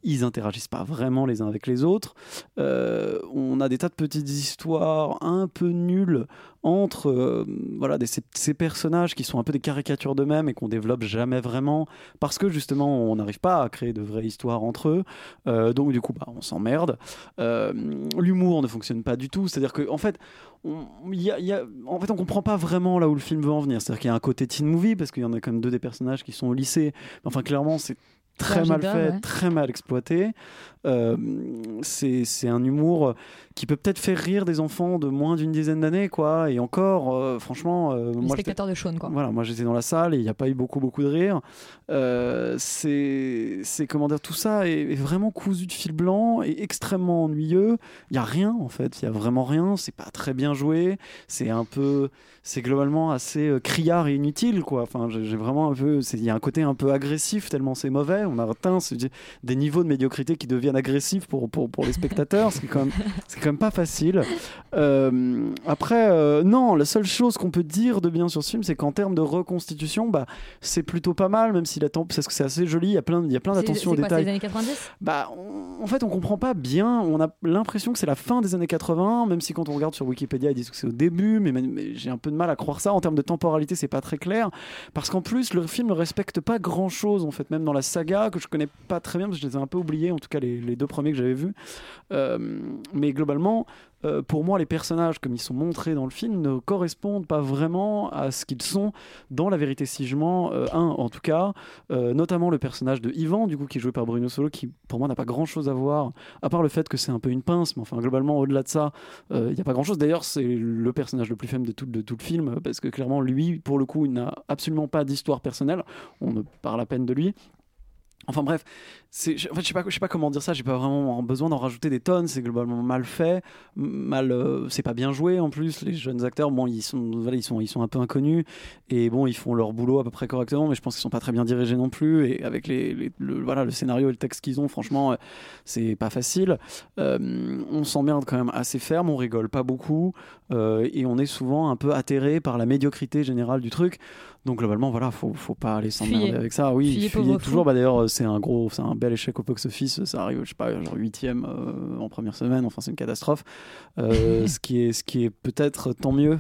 ils interagissent pas vraiment les uns avec les autres. Euh, on a des tas de petites histoires un peu nulles entre euh, voilà, ces, personnages qui sont un peu des caricatures d'eux-mêmes et qu'on développe jamais vraiment parce que justement on n'arrive pas à créer de vraies histoires entre eux. Euh, donc du coup, bah, on s'emmerde. L'humour ne fonctionne pas du tout. C'est-à-dire que en fait, on, y y a- en fait, on comprend pas vraiment là où le film veut en venir. C'est-à-dire qu'il y a un côté teen movie parce qu'il y en a quand même deux des personnages qui sont au lycée. Enfin, clairement, c'est très mal fait, ouais. très mal exploité. Euh, c'est un humour qui peut peut-être faire rire des enfants de moins d'une dizaine d'années, quoi. Et encore, euh, franchement, euh, Les moi, spectateurs de Sean, quoi. voilà, moi j'étais dans la salle et il n'y a pas eu beaucoup beaucoup de rire. Euh, c'est comment dire, tout ça est, est vraiment cousu de fil blanc et extrêmement ennuyeux. Il y a rien en fait, il y a vraiment rien. C'est pas très bien joué. C'est un peu, c'est globalement assez euh, criard et inutile quoi. Enfin, j'ai vraiment un peu, il y a un côté un peu agressif tellement c'est mauvais. On a atteint des niveaux de médiocrité qui deviennent agressifs pour, pour, pour les spectateurs, ce qui est quand même, c'est quand même pas facile. Euh, après, euh, non, la seule chose qu'on peut dire de bien sur ce film, c'est qu'en termes de reconstitution, bah, c'est plutôt pas mal, même s'il attend, parce que c'est assez joli, il y a plein, il y a plein C'est d'attention aux détails. les années 90 Bah, on- en fait, on comprend pas bien. On a l'impression que c'est la fin des années 80, même si quand on regarde sur Wikipédia, ils disent que c'est au début, mais, mais j'ai un peu de mal à croire ça. En termes de temporalité, c'est pas très clair. Parce qu'en plus, le film ne respecte pas grand chose, en fait, même dans la saga, que je connais pas très bien, parce que je les ai un peu oubliés, en tout cas les, deux premiers que j'avais vus. Euh, mais globalement, euh, pour moi, les personnages, comme ils sont montrés dans le film, ne correspondent pas vraiment à ce qu'ils sont dans La Vérité si je mens, euh, un en tout cas, notamment le personnage de Ivan, du coup, qui est joué par Bruno Solo, qui pour moi n'a pas grand chose à voir, à part le fait que c'est un peu une pince, mais enfin, globalement, au-delà de ça, il n'y a pas grand chose. D'ailleurs, c'est le personnage le plus faible de tout, de tout le film, parce que clairement, lui, pour le coup, il n'a absolument pas d'histoire personnelle, on ne parle à peine de lui. Enfin bref, en fait, je sais pas, je sais pas comment dire ça. J'ai pas vraiment besoin d'en rajouter des tonnes. C'est globalement mal fait, mal, euh, c'est pas bien joué en plus. Les jeunes acteurs, bon, ils sont, voilà, ils sont, ils sont un peu inconnus et bon, ils font leur boulot à peu près correctement, mais je pense qu'ils sont pas très bien dirigés non plus. Et avec les, le, voilà, le scénario et le texte qu'ils ont, franchement, euh, c'est pas facile. Euh, on s'emmerde quand même assez ferme, on rigole pas beaucoup et on est souvent un peu atterré par la médiocrité générale du truc. Donc globalement, voilà, faut, faut pas aller s'emmerder avec ça. Oui, fuyez, toujours. Bah, D'ailleurs, euh, c'est un gros, c'est un bel échec au box-office. Ça arrive, je sais pas, genre huitième euh, en première semaine. Enfin, c'est une catastrophe. Euh, ce qui est, ce qui est peut-être tant mieux,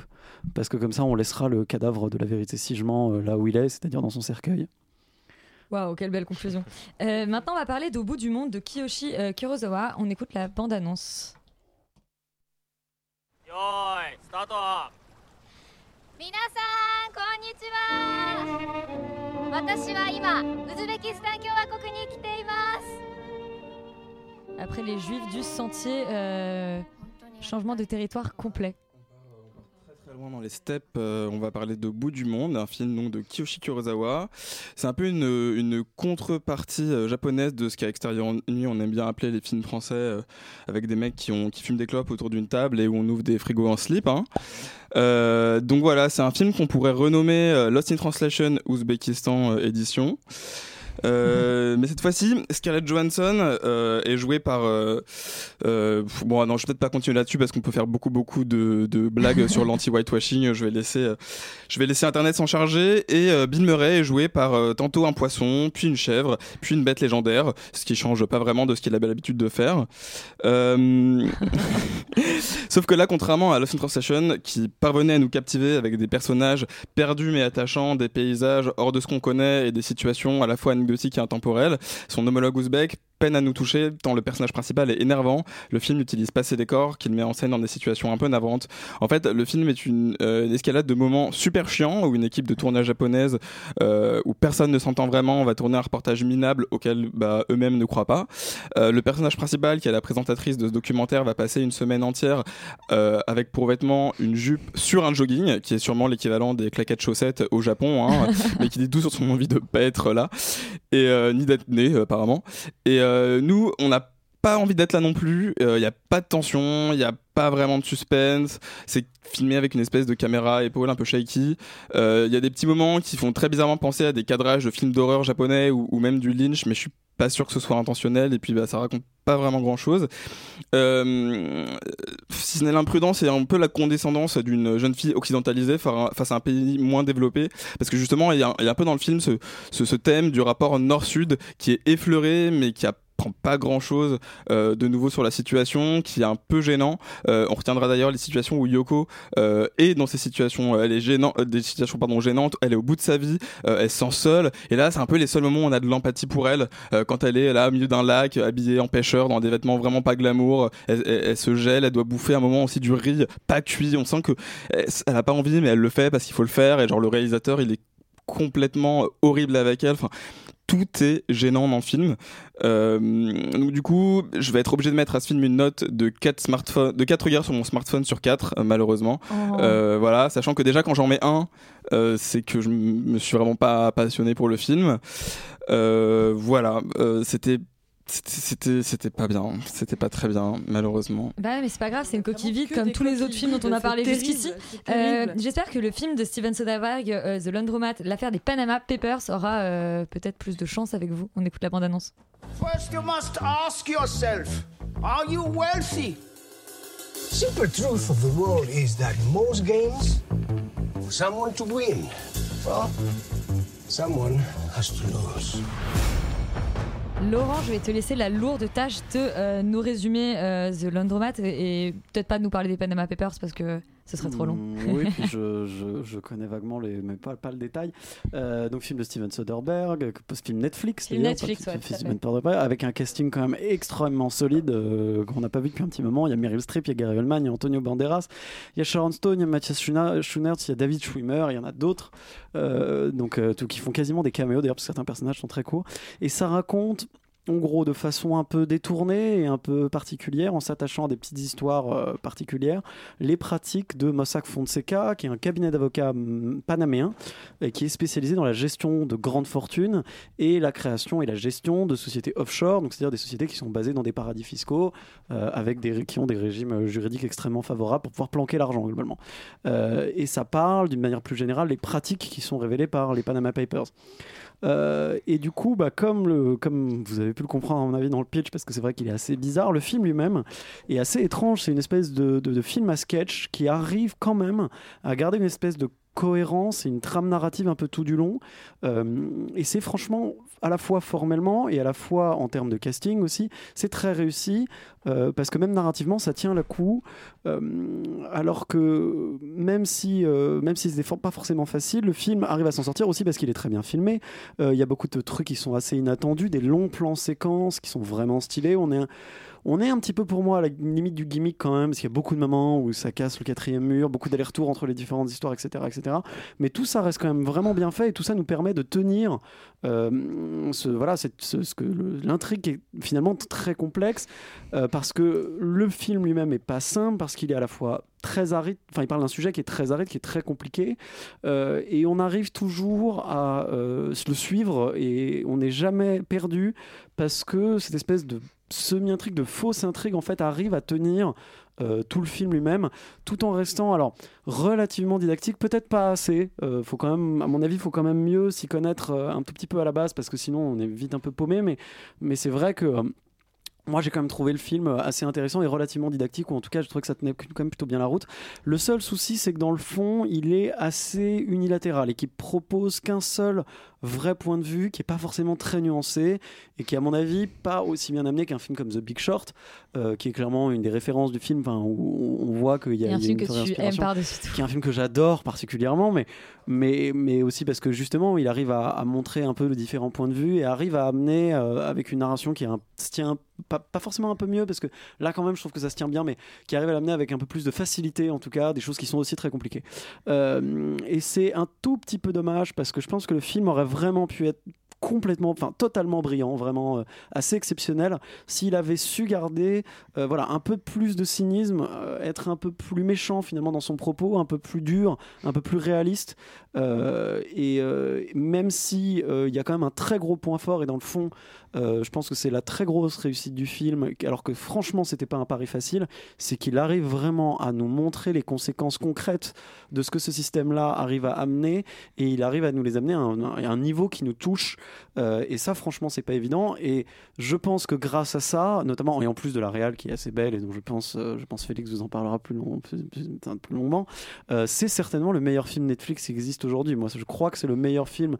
parce que comme ça, on laissera le cadavre de la vérité si je là où il est, c'est-à-dire dans son cercueil. Waouh, quelle belle conclusion. Maintenant, on va parler d'Au bout du monde de Kiyoshi Kurosawa. On écoute la bande-annonce. Yo, start up. 皆さんこんにちは私は今ウズベキスタン共和国に来ています Après les Juifs du Sentier, euh, changement de territoire complet. Dans les steppes, euh, on va parler de Bout du Monde, un film de Kiyoshi Kurosawa. C'est un peu une, contrepartie euh, japonaise de ce qu'à Extérieur Nuit on aime bien appeler les films français euh, avec des mecs qui, fument des clopes autour d'une table et où on ouvre des frigos en slip. hein. Donc voilà, c'est un film qu'on pourrait renommer Lost in Translation Ouzbékistan édition. Euh, mais cette fois-ci, Scarlett Johansson euh, est jouée par. euh, bon, non, je vais peut-être pas continuer là-dessus parce qu'on peut faire beaucoup, beaucoup de, de blagues sur l'anti-whitewashing. Je vais laisser, je vais laisser Internet s'en charger. Et Bill Murray est joué par tantôt un poisson, puis une chèvre, puis une bête légendaire, ce qui change pas vraiment de ce qu'il avait l'habitude de faire. Sauf que là, contrairement à Lost in Translation, qui parvenait à nous captiver avec des personnages perdus mais attachants, des paysages hors de ce qu'on connaît et des situations à la fois anecdotiques et intemporelles, son homologue ouzbek peine à nous toucher tant le personnage principal est énervant. Le film n'utilise pas ses décors, qu'il met en scène dans des situations un peu navantes. En fait, le film est une, euh, une escalade de moments super chiants où une équipe de tournage japonaise euh, où personne ne s'entend vraiment va tourner un reportage minable auquel bah, eux-mêmes ne croient pas. Euh, le personnage principal, qui est la présentatrice de ce documentaire, va passer une semaine entière avec pour vêtements une jupe sur un jogging, qui est sûrement l'équivalent des claquettes chaussettes au Japon, hein, mais qui dit tout sur son envie de pas être là, et ni d'être né apparemment. Et nous, on n'a pas envie d'être là non plus. Il n'y a pas de tension, il n'y a pas vraiment de suspense. C'est filmé avec une espèce de caméra épaule un peu shaky. Il y a des petits moments qui font très bizarrement penser à des cadrages de films d'horreur japonais ou, ou même du Lynch, mais je suis pas sûr que ce soit intentionnel et puis bah, ça raconte pas vraiment grand chose. Euh, si ce n'est l'imprudence et un peu la condescendance d'une jeune fille occidentalisée fa- face à un pays moins développé, parce que justement il y, a un peu dans le film ce, ce thème du rapport nord-sud qui est effleuré mais qui a prend pas grand chose euh, de nouveau sur la situation qui est un peu gênant. Euh, on retiendra d'ailleurs les situations où Yoko euh, est dans ces situations elle est des situations pardon gênantes. Elle est au bout de sa vie elle se sent seule. Et là c'est un peu les seuls moments où on a de l'empathie pour elle quand elle est là au milieu d'un lac habillée en pêcheur dans des vêtements vraiment pas glamour. Elle, se gèle elle doit bouffer un moment aussi du riz pas cuit. On sent que elle, a pas envie mais elle le fait parce qu'il faut le faire. Et genre le réalisateur il est complètement horrible avec elle tout est gênant dans le film. Euh, donc du coup, je vais être obligé de mettre à ce film une note de 4 smartphones, de 4 regards sur mon smartphone sur 4 euh, malheureusement. Oh. Euh, voilà, sachant que déjà quand j'en mets un, c'est que je me suis vraiment pas passionné pour le film. Voilà, c'était C'était- C'était pas bien, c'était pas très bien, malheureusement. Bah mais c'est pas grave, c'est une coquille vide comme tous les autres films dont on a parlé jusqu'ici. Euh, J'espère que le film de Steven Soderbergh, euh, The Laundromat, l'affaire des Panama Papers, aura euh, peut-être plus de chance avec vous. On écoute la bande-annonce. First, you must ask yourself Are you wealthy? Simple truth of the world is that most games, for someone to win, well, someone has to lose. Laurent, je vais te laisser la lourde tâche de euh, nous résumer euh, The Laundromat et, et peut-être pas de nous parler des Panama Papers parce que ce serait trop long. Mm, oui, puis je, je, je connais vaguement les, mais pas, pas le détail. Euh, donc film de Steven Soderbergh, que- film Netflix, Film Netflix, ouais, film avec un casting quand même extrêmement solide euh, qu'on n'a pas vu depuis un petit moment. Il y a Meryl Streep, il y a Gary Oldman, il y a Antonio Banderas, il y a Sharon Stone, il y a Matthias Schoenaerts, il y a David Schwimmer, il y en a d'autres, euh, donc euh, tout- qui font quasiment des caméos d'ailleurs, parce que certains personnages sont très courts. Et ça raconte en gros de façon un peu détournée et un peu particulière, en s'attachant à des petites histoires euh, particulières, les pratiques de Mossack Fonseca, qui est un cabinet d'avocats hum, panaméen, et qui est spécialisé dans la gestion de grandes fortunes et la création et la gestion de sociétés offshore, donc c'est-à-dire des sociétés qui sont basées dans des paradis fiscaux, euh, avec des, qui ont des régimes juridiques extrêmement favorables pour pouvoir planquer l'argent globalement. Euh, et ça parle d'une manière plus générale des pratiques qui sont révélées par les Panama Papers. Et du coup, bah, comme, le, comme vous avez pu le comprendre à mon avis dans le pitch, parce que c'est vrai qu'il est assez bizarre, le film lui-même est assez étrange. C'est une espèce de- de film à sketch qui arrive quand même à garder une espèce de cohérence et une trame narrative un peu tout du long. Euh, et c'est franchement, à la fois formellement et à la fois en termes de casting aussi, c'est très réussi euh, parce que même narrativement, ça tient le coup. Euh, alors que même si, même si c'était for- pas forcément facile, le film arrive à s'en sortir aussi parce qu'il est très bien filmé. Il y a beaucoup de trucs qui sont assez inattendus, des longs plans séquences qui sont vraiment stylés. On est un- on est un petit peu pour moi à la limite du gimmick quand même, parce qu'il y a beaucoup de moments où ça casse le quatrième mur, beaucoup d'allers-retours entre les différentes histoires, etc., etc. Mais tout ça reste quand même vraiment bien fait et tout ça nous permet de tenir euh, ce, voilà, ce, que l'intrigue est finalement très complexe euh, parce que le film lui-même est pas simple parce qu'il est à la fois très aride, enfin il parle d'un sujet qui est très aride, qui est très compliqué euh, et on arrive toujours à euh, le suivre et on n'est jamais perdu parce que cette espèce de semi-intrigue, de fausse intrigue en fait arrive à tenir euh, tout le film lui-même, tout en restant alors relativement didactique, peut-être pas assez. Euh, faut quand même, à mon avis, il faut quand même mieux s'y connaître euh, un tout petit peu à la base parce que sinon on est vite un peu paumé. Mais, mais c'est vrai que moi, j'ai quand même trouvé le film assez intéressant et relativement didactique, ou en tout cas, je trouvais que ça tenait quand même plutôt bien la route. Le seul souci, c'est que dans le fond, il est assez unilatéral et qu'il propose qu'un seul vrai point de vue, qui est pas forcément très nuancé et qui, à mon avis, pas aussi bien amené qu'un film comme The Big Short, euh, qui est clairement une des références du film, où on voit qu'il y a, un film une que tu inspiration, aimes par-dessus tout. qui est un film que j'adore particulièrement, mais, mais, mais aussi parce que justement, il arrive à, à montrer un peu les différents points de vue et arrive à amener euh, avec une narration qui est un- se tient pas, pas forcément un peu mieux, parce que là, quand même, je trouve que ça se tient bien, mais qui arrive à l'amener avec un peu plus de facilité, en tout cas, des choses qui sont aussi très compliquées. Euh, et c'est un tout petit peu dommage parce que je pense que le film aurait vraiment pu être complètement, enfin totalement brillant, vraiment euh, assez exceptionnel, s'il avait su garder euh, voilà, un peu plus de cynisme, euh, être un peu plus méchant finalement dans son propos, un peu plus dur, un peu plus réaliste. et même si il y a quand même un très gros point fort et dans le fond, je pense que c'est la très grosse réussite du film, alors que franchement c'était pas un pari facile, c'est qu'il arrive vraiment à nous montrer les conséquences concrètes de ce que ce système-là arrive à amener et il arrive à nous les amener à un niveau qui nous touche. Euh, et ça, franchement, c'est pas évident. Et je pense que grâce à ça, notamment, et en plus de la réal qui est assez belle et dont je pense, euh, je pense Félix vous en parlera plus, long- plus, plus- plus longuement, euh, c'est certainement le meilleur film Netflix qui existe aujourd'hui. Moi, je crois que c'est le meilleur film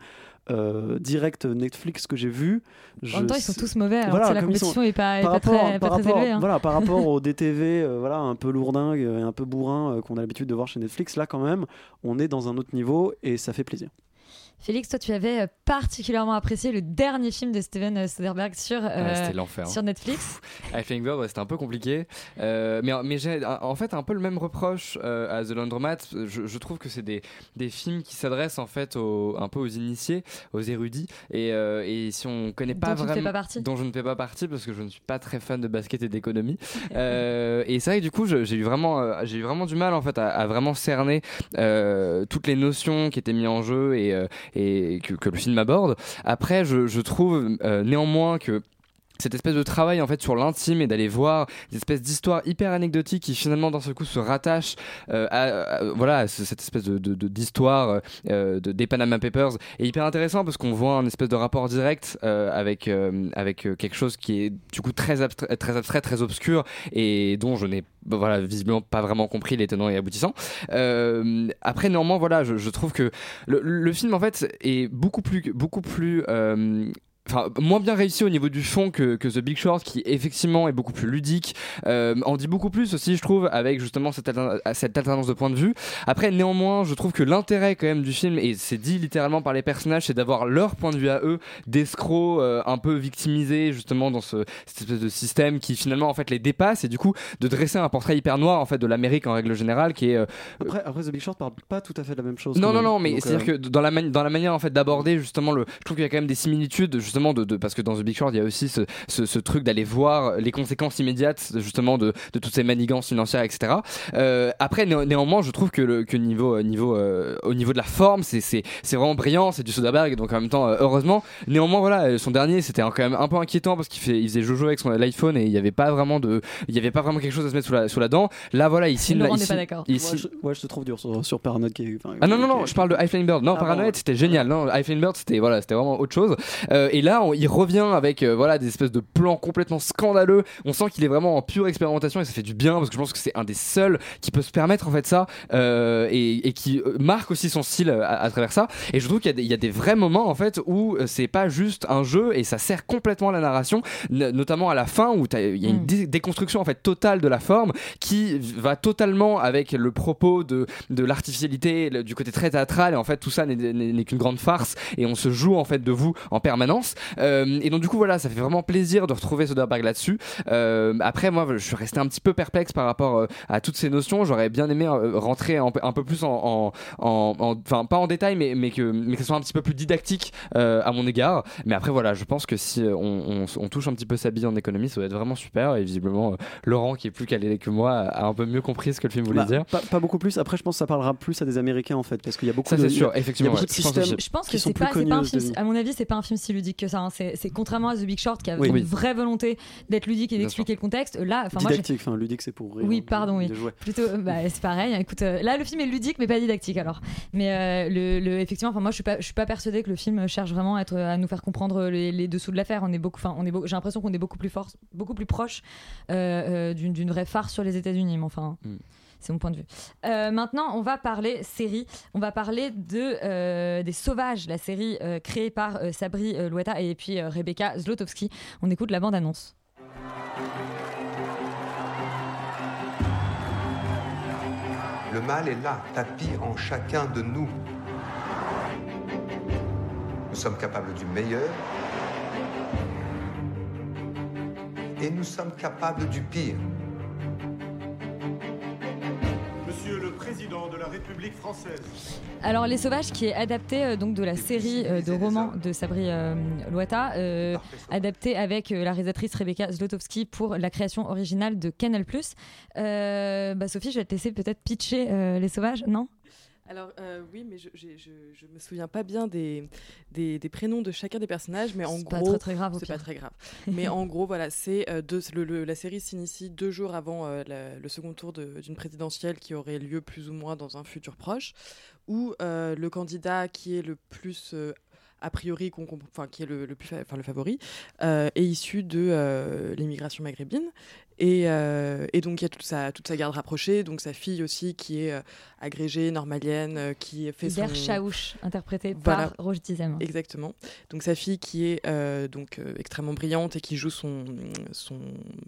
euh, direct Netflix que j'ai vu. En même temps, ils sont tous mauvais, alors que la compétition est pas- pas très- rapport- pas par très rapport- élevée, hein. Voilà, par rapport au DTV, euh, voilà, un peu lourdingue et un peu bourrin euh, qu'on a l'habitude de voir chez Netflix, là quand même, on est dans un autre niveau et ça fait plaisir. Félix, toi, tu avais euh, particulièrement apprécié le dernier film de Steven euh, Soderbergh sur, euh, hein. sur Netflix. Avec Flaming ouais, c'était un peu compliqué. Euh, mais mais j'ai en fait un peu le même reproche euh, à The Laundromat. Je, je trouve que c'est des, des films qui s'adressent en fait aux, un peu aux initiés, aux érudits. Et, et si on connaît pas Dont ne vraiment. fais pas partie. Dont je ne fais pas partie parce que je ne suis pas très fan de basket et d'économie. Et c'est vrai que du coup, j'ai eu, vraiment, j'ai eu vraiment du mal en fait à, à vraiment cerner toutes les notions qui étaient mises en jeu et, et que, que le film aborde. Après, je, je trouve euh, néanmoins que cette espèce de travail en fait sur l'intime et d'aller voir des espèces d'histoires hyper anecdotiques qui finalement d'un seul coup se rattachent euh, à, à- voilà cette espèce de d'histoire euh, de, des Panama Papers. Est hyper intéressant parce qu'on voit un espèce de rapport direct euh, avec euh, avec euh, quelque chose qui est du coup très abstrait, très abstrait très obscur et dont je n'ai voilà visiblement pas vraiment compris les tenants et aboutissants euh, après néanmoins voilà je, trouve que le, le film en fait est beaucoup plus beaucoup plus euh, Enfin, moins bien réussi au niveau du fond que, que The Big Short, qui effectivement est beaucoup plus ludique. Euh, en dit beaucoup plus aussi, je trouve, avec justement cette, cette alternance de points de vue. Après, néanmoins, je trouve que l'intérêt quand même du film, et c'est dit littéralement par les personnages, c'est d'avoir leur point de vue à eux, d'escrocs euh, un peu victimisés justement dans ce, cette espèce de système qui finalement en fait les dépasse, et du coup de dresser un portrait hyper noir en fait de l'Amérique en règle générale, qui est euh, Après, après, The Big Short parle pas tout à fait de la même chose. non, non, non, mais Donc, c'est-à-dire euh, que dans la, mani- dans la manière en fait d'aborder justement le, je trouve qu'il y a quand même des similitudes justement de, de- parce que dans The Big Short il y a aussi ce, ce, ce truc d'aller voir les conséquences immédiates justement de, de toutes ces manigances financières, etc. Euh, après néan- néanmoins je trouve que le que niveau euh, niveau euh, au niveau de la forme c'est vraiment brillant, c'est du Soderbergh donc en même temps euh, heureusement. Néanmoins voilà son dernier c'était quand même un peu inquiétant parce qu'il fait il faisait Jojo avec son l'iPhone et il y avait pas vraiment de il y avait pas vraiment quelque chose à se mettre sous la sous la dent. Là voilà pas signe- d'accord. il ouais, je, ouais, je te trouve dur sur, sur Paranoid qui est. enfin, ah non non non, je parle de High Flying Bird. Non, Ah, Paranoid ouais. c'était génial. Non, High Flying Bird c'était voilà, c'était vraiment autre chose. Euh, et là, on- il revient avec euh, voilà des espèces de plans complètement scandaleux. On sent qu'il est vraiment en pure expérimentation et ça fait du bien parce que je pense que c'est un des seuls qui peut se permettre en fait ça euh, et, et qui euh, marque aussi son style euh, à, à travers ça. Et je trouve qu'il y, a des- il y a des vrais moments en fait où c'est pas juste un jeu et ça sert complètement à la narration, notamment à la fin où il y a une Mm. dé- déconstruction en fait totale de la forme qui va totalement avec le propos de, de l'artificialité, du côté très théâtral et en fait tout ça n'est qu'une grande farce et on se joue en fait de vous en permanence. Euh, et donc du coup voilà, ça fait vraiment plaisir de retrouver Soderbergh là-dessus. Euh, après moi je suis resté un petit peu perplexe par rapport euh, à toutes ces notions. J'aurais bien aimé euh, rentrer un, peu- un peu plus en, en- en- en- enfin pas en détail mais mais que mais que ce soit un petit peu plus didactique euh, à mon égard. Mais après voilà, je pense que si on, on- on touche un petit peu sa bille en économie, ça va être vraiment super. Et visiblement euh, Laurent qui est plus calé que moi a un peu mieux compris ce que le film voulait Bah, dire. Pas, pas beaucoup plus. Après, je pense que ça parlera plus à des Américains en fait, parce qu'il y a beaucoup Ça, de. c'est il y a- sûr, effectivement, ouais. Je pense systèmes Je pense qui que c'est pas, c'est pas un film, à mon avis, c'est pas un film si ludique que ça. hein. C'est contrairement à The Big Short qui avait Oui. une vraie volonté d'être ludique et d'expliquer le contexte. Là, enfin moi, Didactique, enfin ludique, c'est pour rire. Oui, hein, pardon, oui. Plutôt, euh, bah, c'est pareil. Écoute, euh, là, le film est ludique, mais pas didactique alors. Mais euh, le, le- effectivement, enfin moi, je suis pas, je suis pas persuadée que le film cherche vraiment à, être, à nous faire comprendre les, les dessous de l'affaire. On est beaucoup, enfin, on est, beau- j'ai l'impression qu'on est beaucoup plus fort, beaucoup plus proche euh, d'une d'une vraie farce sur les États-Unis. Mais enfin. Mm. C'est mon point de vue. Euh, maintenant, on va parler série. On va parler de euh, des Sauvages, la série euh, créée par Sabri Loueta et puis Rebecca Zlotowski. On écoute la bande annonce. Le mal est là, tapi en chacun de nous. Nous sommes capables du meilleur et nous sommes capables du pire. Président de la République française. Alors Les Sauvages, qui est adapté euh, donc de la série euh, de romans de Sabri euh, Louata, euh, adapté avec la réalisatrice Rebecca Zlotowski pour la création originale de Canal+. Bah, Sophie, je vais te laisser peut-être pitcher Les Sauvages, non? Alors euh, oui, mais je, j'ai- je, je me souviens pas bien des, des, des prénoms de chacun des personnages, mais en C'est gros, pas très, très grave, au C'est pas très grave. mais en gros, voilà, c'est euh, deux- le- le- la série s'initie deux jours avant euh, la- le second tour d'une présidentielle qui aurait lieu plus ou moins dans un futur proche, où le candidat qui est le plus a priori, qui est le, le plus fa- le favori, euh, est issu de euh, l'immigration maghrébine. Et, euh, et donc, il y a toute sa, toute sa garde rapprochée, donc sa fille aussi, qui est euh, agrégée, normalienne, euh, qui fait son... Chaouch, interprété Voilà. par Roche Dizem. Exactement. Donc sa fille qui est donc extrêmement brillante et qui joue son son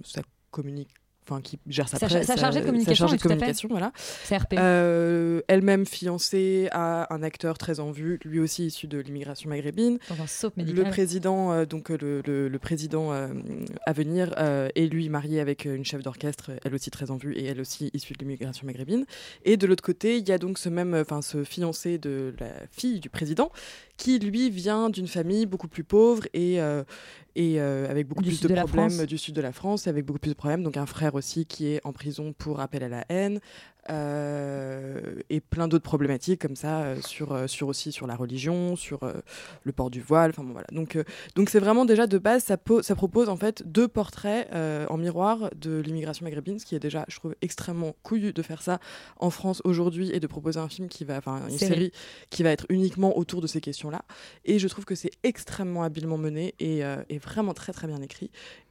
sa communique enfin qui gère sa Sa presse, sa chargée de euh, communication, sa chargée de voilà. CRP. Euh, elle-même fiancée à un acteur très en vue lui aussi issu de l'immigration maghrébine. Dans un soap le président euh, donc le, le- le président euh, à venir est lui marié avec une chef d'orchestre elle aussi très en vue et elle aussi issue de l'immigration maghrébine. Et de l'autre côté il y a donc ce même enfin ce fiancé de la fille du président qui lui vient d'une famille beaucoup plus pauvre et euh, et euh, avec beaucoup Du plus de de problèmes du sud de la France, et avec beaucoup plus de problèmes. Donc un frère aussi qui est en prison pour appel à la haine. Euh, et plein d'autres problématiques comme ça euh, sur, euh, sur aussi sur la religion, sur le port du voile. Enfin bon, voilà. Donc donc c'est vraiment déjà de base ça, ça propose en fait deux portraits en miroir de l'immigration maghrébine, ce qui est déjà je trouve extrêmement couillu de faire ça en France aujourd'hui et de proposer un film qui va enfin une Série. série qui va être uniquement autour de ces questions-là. Et je trouve que c'est extrêmement habilement mené et, euh, et vraiment très très bien écrit.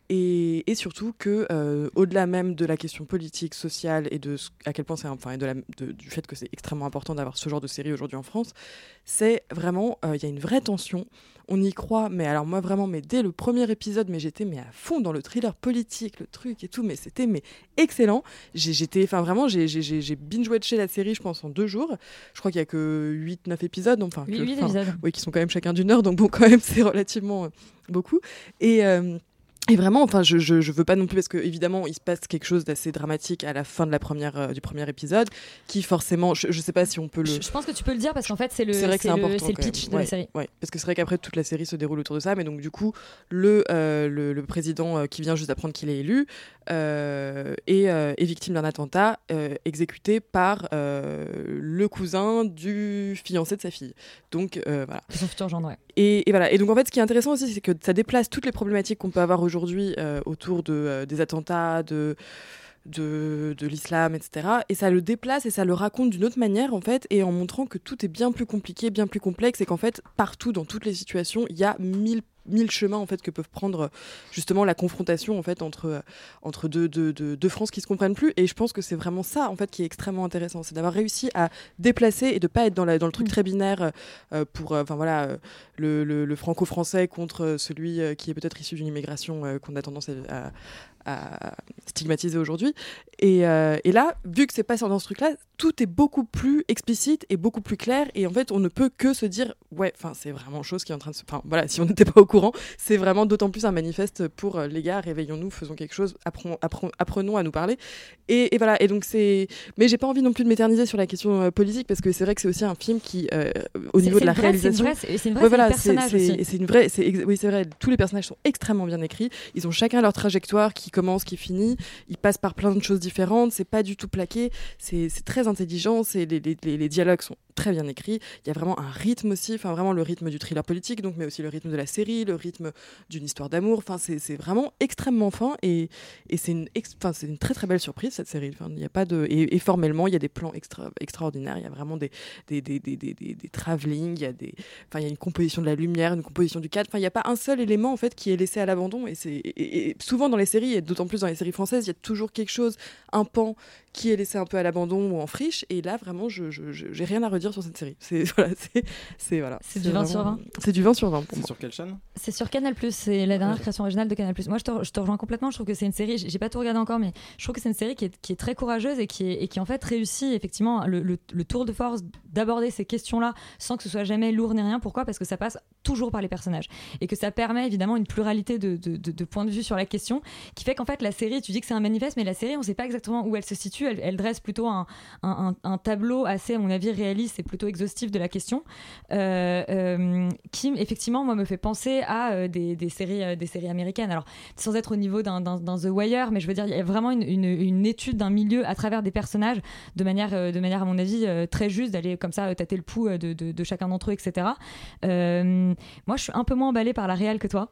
Et, et surtout que, euh, au-delà même de la question politique, sociale et de à quel point c'est, enfin, et de la- de- du fait que c'est extrêmement important d'avoir ce genre de série aujourd'hui en France, c'est vraiment, euh, il y a une vraie tension. On y croit, mais alors moi vraiment, mais dès le premier épisode, mais j'étais mais à fond dans le thriller politique, le truc et tout, mais c'était mais excellent. J'ai- J'étais, enfin vraiment, j'ai- j'ai j'ai binge-watché la série, je pense, en deux jours. Je crois qu'il y a que 8-9 épisodes, donc, enfin, que- épisodes. oui, qui sont quand même chacun d'une heure, donc bon, quand même, c'est relativement euh, beaucoup. Et et vraiment, enfin, je, je, je veux pas non plus parce que évidemment, il se passe quelque chose d'assez dramatique à la fin de la première euh, du premier épisode, qui forcément, je, je sais pas si on peut le. Je, pense que tu peux le dire parce qu'en fait, c'est le, C'est vrai que c'est le- important. c'est le quand même. pitch de Ouais, la série. ouais. parce que c'est vrai qu'après toute la série se déroule autour de ça, mais donc du coup, le, euh, le, le président euh, qui vient juste d'apprendre qu'il est élu est, est victime d'un attentat exécuté par le cousin du fiancé de sa fille. Donc voilà. Son futur gendre, ouais. Et, voilà. Et donc en fait, ce qui est intéressant aussi, c'est que ça déplace toutes les problématiques qu'on peut avoir aujourd'hui euh, autour euh, des attentats, de de, de l'islam, etc. Et ça le déplace et ça le raconte d'une autre manière, en fait, et en montrant que tout est bien plus compliqué, bien plus complexe, et qu'en fait, partout, dans toutes les situations, il y a mille mille chemins en fait que peuvent prendre justement la confrontation en fait entre entre deux, deux, deux, deux France qui se comprennent plus. Et je pense que c'est vraiment ça en fait qui est extrêmement intéressant. C'est d'avoir réussi à déplacer et de pas être dans la dans le truc très binaire euh, pour euh, enfin voilà euh, le, le, le franco-français contre celui qui est peut-être issu d'une immigration qu'on a tendance à, à- à stigmatiser aujourd'hui. Et, euh, et là vu que c'est pas dans ce truc là tout est beaucoup plus explicite et beaucoup plus clair. Et en fait on ne peut que se dire ouais enfin c'est vraiment chose qui est en train de se enfin voilà si on n'était pas au courant c'est vraiment d'autant plus un manifeste pour euh, les gars réveillons-nous faisons quelque chose apprenons, apprenons, apprenons à nous parler. Et, et voilà. Et donc c'est mais j'ai pas envie non plus de m'éterniser sur la question euh, politique parce que c'est vrai que c'est aussi un film qui au niveau de la c'est une réalisation. vraie- c'est- une vraie Ouais, voilà c'est c'est- une vraie oui c'est vrai tous les personnages sont extrêmement bien écrits. Ils ont chacun leur trajectoire qui commence qui finit ils passent par plein de choses différentes c'est pas du tout plaqué c'est très intelligent les- les dialogues sont très bien écrits il y a vraiment un rythme aussi enfin vraiment le rythme du thriller politique donc mais aussi le rythme de la série le rythme d'une histoire d'amour. Enfin c'est vraiment extrêmement fin et, c'est une une très très belle surprise cette série. Enfin il y a pas de et, formellement il y a des plans extra extraordinaires. Il y a vraiment des des des des des, il y a des enfin il y a une composition de la lumière une composition du cadre. Enfin il n'y a pas un seul élément en fait qui est laissé à l'abandon et c'est souvent dans les séries et d'autant plus dans les séries françaises il y a toujours quelque chose un pan qui est laissé un peu à l'abandon ou en friche et là vraiment je j'ai rien à redire sur cette série c'est voilà c'est c'est voilà C'est du 20 sur vraiment- 20. c'est du 20 sur 20 pour C'est sur quelle chaîne? C'est sur Canal+, c'est la dernière création originale de Canal+. Moi, je te, je te rejoins complètement. Je trouve que c'est une série. J'ai j'ai pas tout regardé encore, mais je trouve que c'est une série qui est, qui est très courageuse et qui, est, et qui en fait réussit effectivement le, le- le tour de force d'aborder ces questions-là sans que ce soit jamais lourd ni rien. Pourquoi? Parce que ça passe toujours par les personnages et que ça permet évidemment une pluralité de, de- de- de points de vue sur la question, qui fait qu'en fait la série, tu dis que c'est un manifeste, mais la série, on sait pas exactement où elle se situe. Elle, dresse plutôt un, tableau assez, à mon avis, réaliste et plutôt exhaustif de la question, euh, euh, qui effectivement, moi, me fait penser à euh, des, séries, euh, des séries américaines. Alors, sans être au niveau d'un The Wire, mais je veux dire, il y a vraiment une, étude d'un milieu à travers des personnages, de manière, euh, de manière à mon avis, euh, très juste, d'aller comme ça euh, tâter le pouls euh, de, chacun d'entre eux, etc. Euh, moi, je suis un peu moins emballée par la réelle que toi.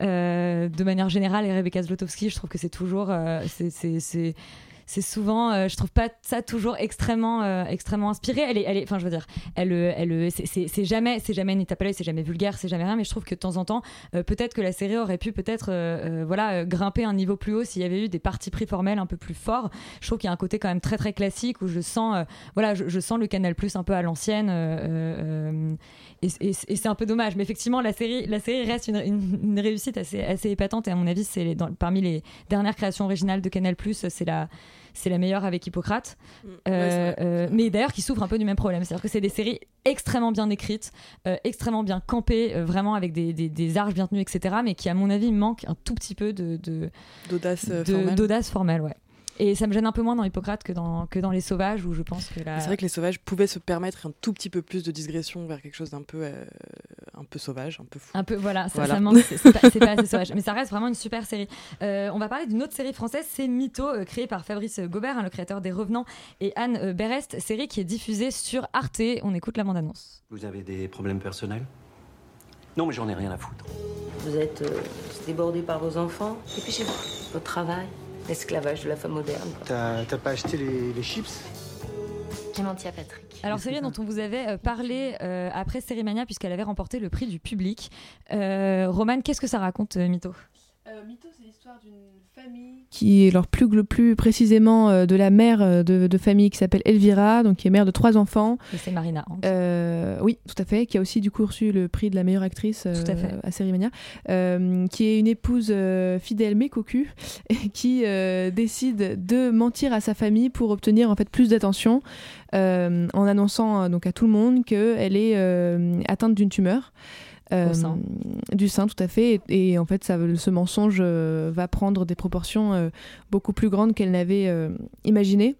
Euh, de manière générale, et Rebecca Zlotowski, je trouve que c'est toujours, euh, c'est souvent, euh, je trouve pas ça toujours extrêmement, euh, extrêmement inspiré. Elle est, elle enfin, je veux dire, elle, euh, elle, euh, c'est- jamais, c'est jamais une tape à l'œil, c'est jamais vulgaire, c'est jamais rien. Mais je trouve que de temps en temps, peut-être que la série aurait pu peut-être, voilà, grimper un niveau plus haut s'il y avait eu des parties pris formels un peu plus forts. Je trouve qu'il y a un côté quand même très très classique où je sens, voilà, je, sens le Canal Plus un peu à l'ancienne. et, c'est un peu dommage. Mais effectivement, la série, la série reste une, une- réussite assez, assez épatante. Et à mon avis, c'est parmi les dernières créations originales de Canal c'est la c'est la meilleure avec Hippocrate, Euh, euh, mais d'ailleurs qui souffre un peu du même problème. C'est-à-dire que c'est des séries extrêmement bien écrites, euh, extrêmement bien campées, vraiment avec des, des, des arches bien tenues, etc. Mais qui, à mon avis, manque un tout petit peu de D'audace, de- formelle. d'audace formelle, ouais. Et ça me gêne un peu moins dans Hippocrate que dans, que dans Les Sauvages, où je pense que la... C'est vrai que les sauvages pouvaient se permettre un tout petit peu plus de digression vers quelque chose d'un peu, euh, un peu sauvage, un peu fou. Un peu, voilà, ça, Voilà. ça manque, c'est pas, assez sauvage. Mais ça reste vraiment une super série. Euh, on va parler d'une autre série française, c'est Mytho, euh, créée par Fabrice Gobert, hein, le créateur des Revenants, et Anne euh, Berest, série qui est diffusée sur Arte. On écoute la bande-annonce. Vous avez des problèmes personnels? Non, mais j'en ai rien à foutre. Vous êtes euh, débordé par vos enfants, et puis chez vous, votre travail, l'esclavage de la femme moderne. T'as t'as pas acheté les, les chips? J'ai menti à Patrick. Alors, dont on vous avait euh, parlé euh, après Série Mania, puisqu'elle avait remporté le prix du public. Euh, Romane, qu'est-ce que ça raconte, euh, Mytho c'est l'histoire d'une famille qui est alors plus, plus précisément euh, de la mère euh, de, de famille qui s'appelle Elvira, donc qui est mère de trois enfants. Et c'est Marina Hank. Euh, oui, tout à fait, qui a aussi du coup reçu le prix de la meilleure actrice euh, Tout à fait. à Sérimania, euh, qui est une épouse euh, fidèle mais cocu, et qui euh, décide de mentir à sa famille pour obtenir en fait plus d'attention, euh, en annonçant donc à tout le monde qu'elle est euh, atteinte d'une tumeur. Sein. Du sein, tout à fait. Et, en fait, ça, ce mensonge euh, va prendre des proportions euh, beaucoup plus grandes qu'elle n'avait euh, imaginées.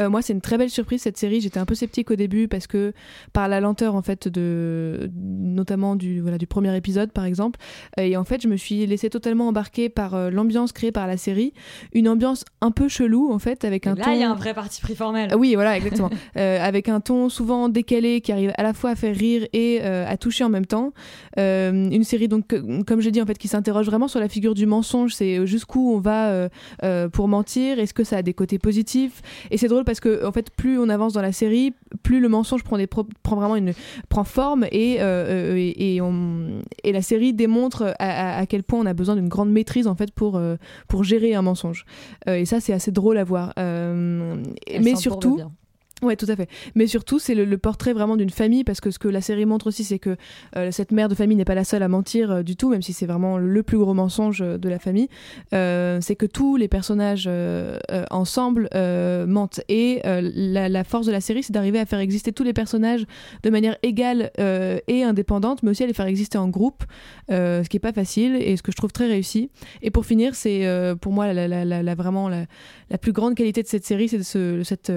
Euh, moi, c'est une très belle surprise cette série. J'étais un peu sceptique au début parce que par la lenteur en fait de, notamment du voilà du premier épisode par exemple. Euh, et en fait, je me suis laissée totalement embarquer par euh, l'ambiance créée par la série, une ambiance un peu chelou en fait avec un Là, ton. il y a un vrai parti pris formel. Ah Oui, voilà, exactement. Avec un ton souvent décalé qui arrive à la fois à faire rire et à toucher en même temps. Une série donc, que- comme j'ai dit en fait, qui s'interroge vraiment sur la figure du mensonge. C'est jusqu'où on va pour mentir. Est-ce que ça a des côtés positifs? Et c'est drôle parce que en fait, plus on avance dans la série, plus le mensonge prend des pro- prend vraiment une prend forme et euh, euh, et, et on et la série démontre à, à- à quel point on a besoin d'une grande maîtrise en fait pour euh, pour gérer un mensonge. Et ça, c'est assez drôle à voir. Mais surtout. Ouais, tout à fait. Mais surtout, c'est le, portrait vraiment d'une famille, parce que ce que la série montre aussi, c'est que euh, cette mère de famille n'est pas la seule à mentir euh, du tout, même si c'est vraiment le plus gros mensonge euh, de la famille. C'est que tous les personnages ensemble mentent. Et la, force de la série, c'est d'arriver à faire exister tous les personnages de manière égale et indépendante, mais aussi à les faire exister en groupe, ce qui est pas facile et ce que je trouve très réussi. Et pour finir, c'est pour moi vraiment la, plus grande qualité de cette série, c'est ce- cette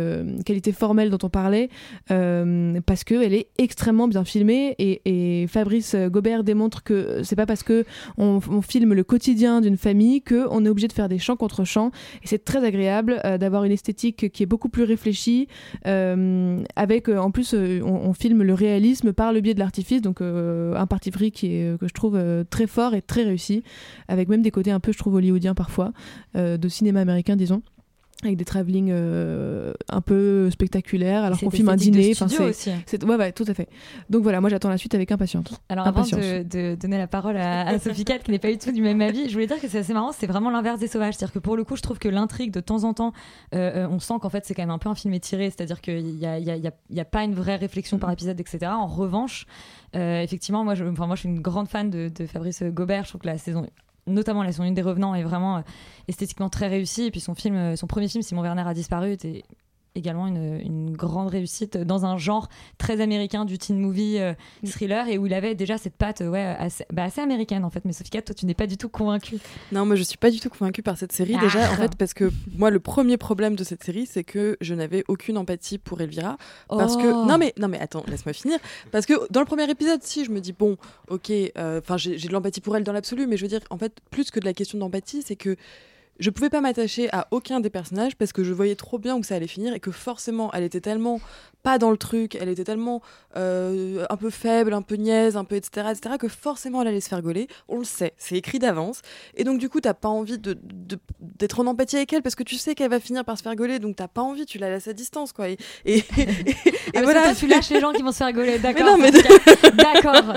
qualité dont on parlait, euh, parce qu'elle est extrêmement bien filmée et, Fabrice Gobert démontre que c'est pas parce que on, filme le quotidien d'une famille que on est obligé de faire des chants contre chants. Et c'est très agréable euh, d'avoir une esthétique qui est beaucoup plus réfléchie euh, avec euh, en plus on, filme le réalisme par le biais de l'artifice donc un parti pris qui que je trouve très fort et très réussi avec même des côtés un peu je trouve hollywoodiens parfois de cinéma américain disons avec des travelling euh, un peu spectaculaires alors qu'on filme un dîner enfin, c'est- ouais, ouais tout à fait. Donc voilà moi j'attends la suite avec impatience. Alors avant de, de donner la parole à, à Sophie Cat, qui n'est pas du tout du même avis, je voulais dire que c'est assez marrant, c'est vraiment l'inverse des sauvages. C'est-à-dire que pour le coup, je trouve que l'intrigue, de temps en temps, euh, euh, on sent qu'en fait c'est quand même un peu un film étiré, c'est-à-dire qu'il n'y a, y a, il y a- il y a pas une vraie réflexion par épisode, etc. En revanche, euh, effectivement, moi je, enfin, moi je suis une grande fan de, de Fabrice Gobert, je trouve que la saison notamment la saison 1 des Revenants est vraiment euh, esthétiquement très réussie et puis son euh, son premier film Simon Werner a disparu également une, une grande réussite dans un genre très américain du teen movie euh, thriller et où il avait déjà cette patte ouais, assez, bah, assez américaine en fait. Mais Sophie Cat, toi tu n'es pas du tout convaincue. Non, moi je suis pas du tout convaincue par cette série Ah. déjà en fait parce que moi le premier problème de cette série c'est que je n'avais aucune empathie pour Elvira parce Oh. que non mais non mais attends laisse-moi finir parce que dans le premier épisode si je me dis bon ok euh, enfin j'ai de l'empathie pour elle dans l'absolu mais je veux dire en fait plus que de la question d'empathie c'est que je pouvais pas m'attacher à aucun des personnages parce que je voyais trop bien où ça allait finir et que forcément elle était tellement pas dans le truc, elle était tellement euh, un peu faible, un peu niaise, un peu etc., etc., que forcément elle allait se faire gauler. On le sait, c'est écrit d'avance. Et donc du coup, t'as pas envie de, d'être en empathie avec elle parce que tu sais qu'elle va finir par se faire gauler, donc t'as pas envie, tu la laisses à distance, quoi. Et, et, et- et Ah, parce voilà. tu lâches les gens qui vont se faire rigoler, d'accord. non, mais d'accord.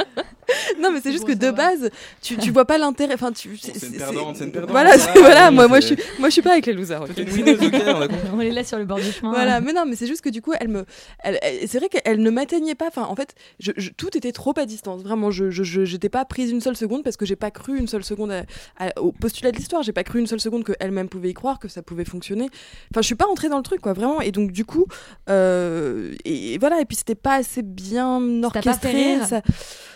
non, mais c'est juste que de base, tu, tu vois pas l'intérêt. Enfin, tu. c'est une perdante, c'est une perdante. Voilà, c'est- Voilà, oui, Moi, moi, je suis, moi, je suis pas avec les losers. on a compris. On les laisse sur le bord du chemin. Voilà, mais non, mais c'est juste que du coup, elle me, elle, elle- c'est vrai qu'elle ne m'atteignait pas. Enfin, en fait, je, je- tout était trop à distance. Vraiment, je, j'étais pas prise une seule seconde parce que j'ai pas cru une seule seconde à- à- au postulat de l'histoire. J'ai pas cru une seule seconde qu'elle-même pouvait y croire, que ça pouvait fonctionner. Enfin, je suis pas entrée dans le truc, quoi, vraiment. Et donc, du coup, euh, et, et voilà. Et puis, c'était pas assez bien orchestré. ça-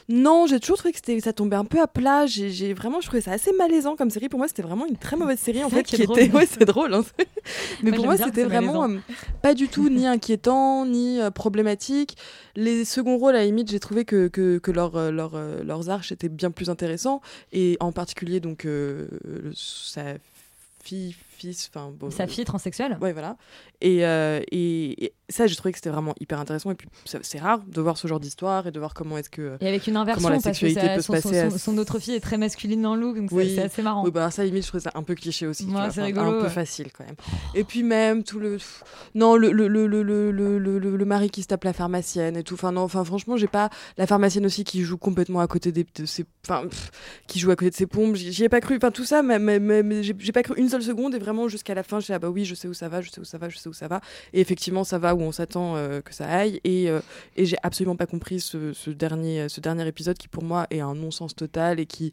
Non, j'ai toujours trouvé que ça tombait un peu à plat. J'ai vraiment, je trouvais ça assez malaisant comme série. Pour moi, c'était vraiment une très mauvaise série en fait. qui drôle. était, ouais, c'est drôle. hein. Mais Moi, pour moi, c'était vraiment euh, pas du tout ni inquiétant ni euh, problématique. Les seconds rôles, à la limite, j'ai trouvé que, que, que leur, euh, leur, leurs arches étaient bien plus intéressants. Et en particulier, donc, sa fille, fils. Fille transsexuelle? Ouais, voilà. Euh, et, et, ça, j'ai trouvé que c'était vraiment hyper intéressant. Et puis, c'est rare de voir ce genre d'histoire et de voir comment est-ce que. Et avec une inversion, la sexualité peut son, passer son, autre fille est très masculine dans le look, oui. c'est assez marrant. Bah, ça, limite, je trouvais ça un peu cliché aussi. C'est rigolo. Un peu facile quand même. Et puis, même tout le. Non, le, le, le, le mari qui se tape la pharmacienne et tout. Enfin, non, enfin, franchement, j'ai pas. La pharmacienne aussi qui joue complètement à côté des, de ses. Enfin, qui joue à côté de ses pompes. J'y ai pas cru. Enfin, tout ça, mais, mais, mais j'ai pas cru une seule seconde jusqu'à la fin, je suis ah bah oui, je sais où ça va, je sais où ça va, je sais où ça va. Et effectivement, ça va où on s'attend euh, que ça aille. Et, euh, et j'ai absolument pas compris ce, dernier, ce dernier épisode qui, pour moi, est un non-sens total et qui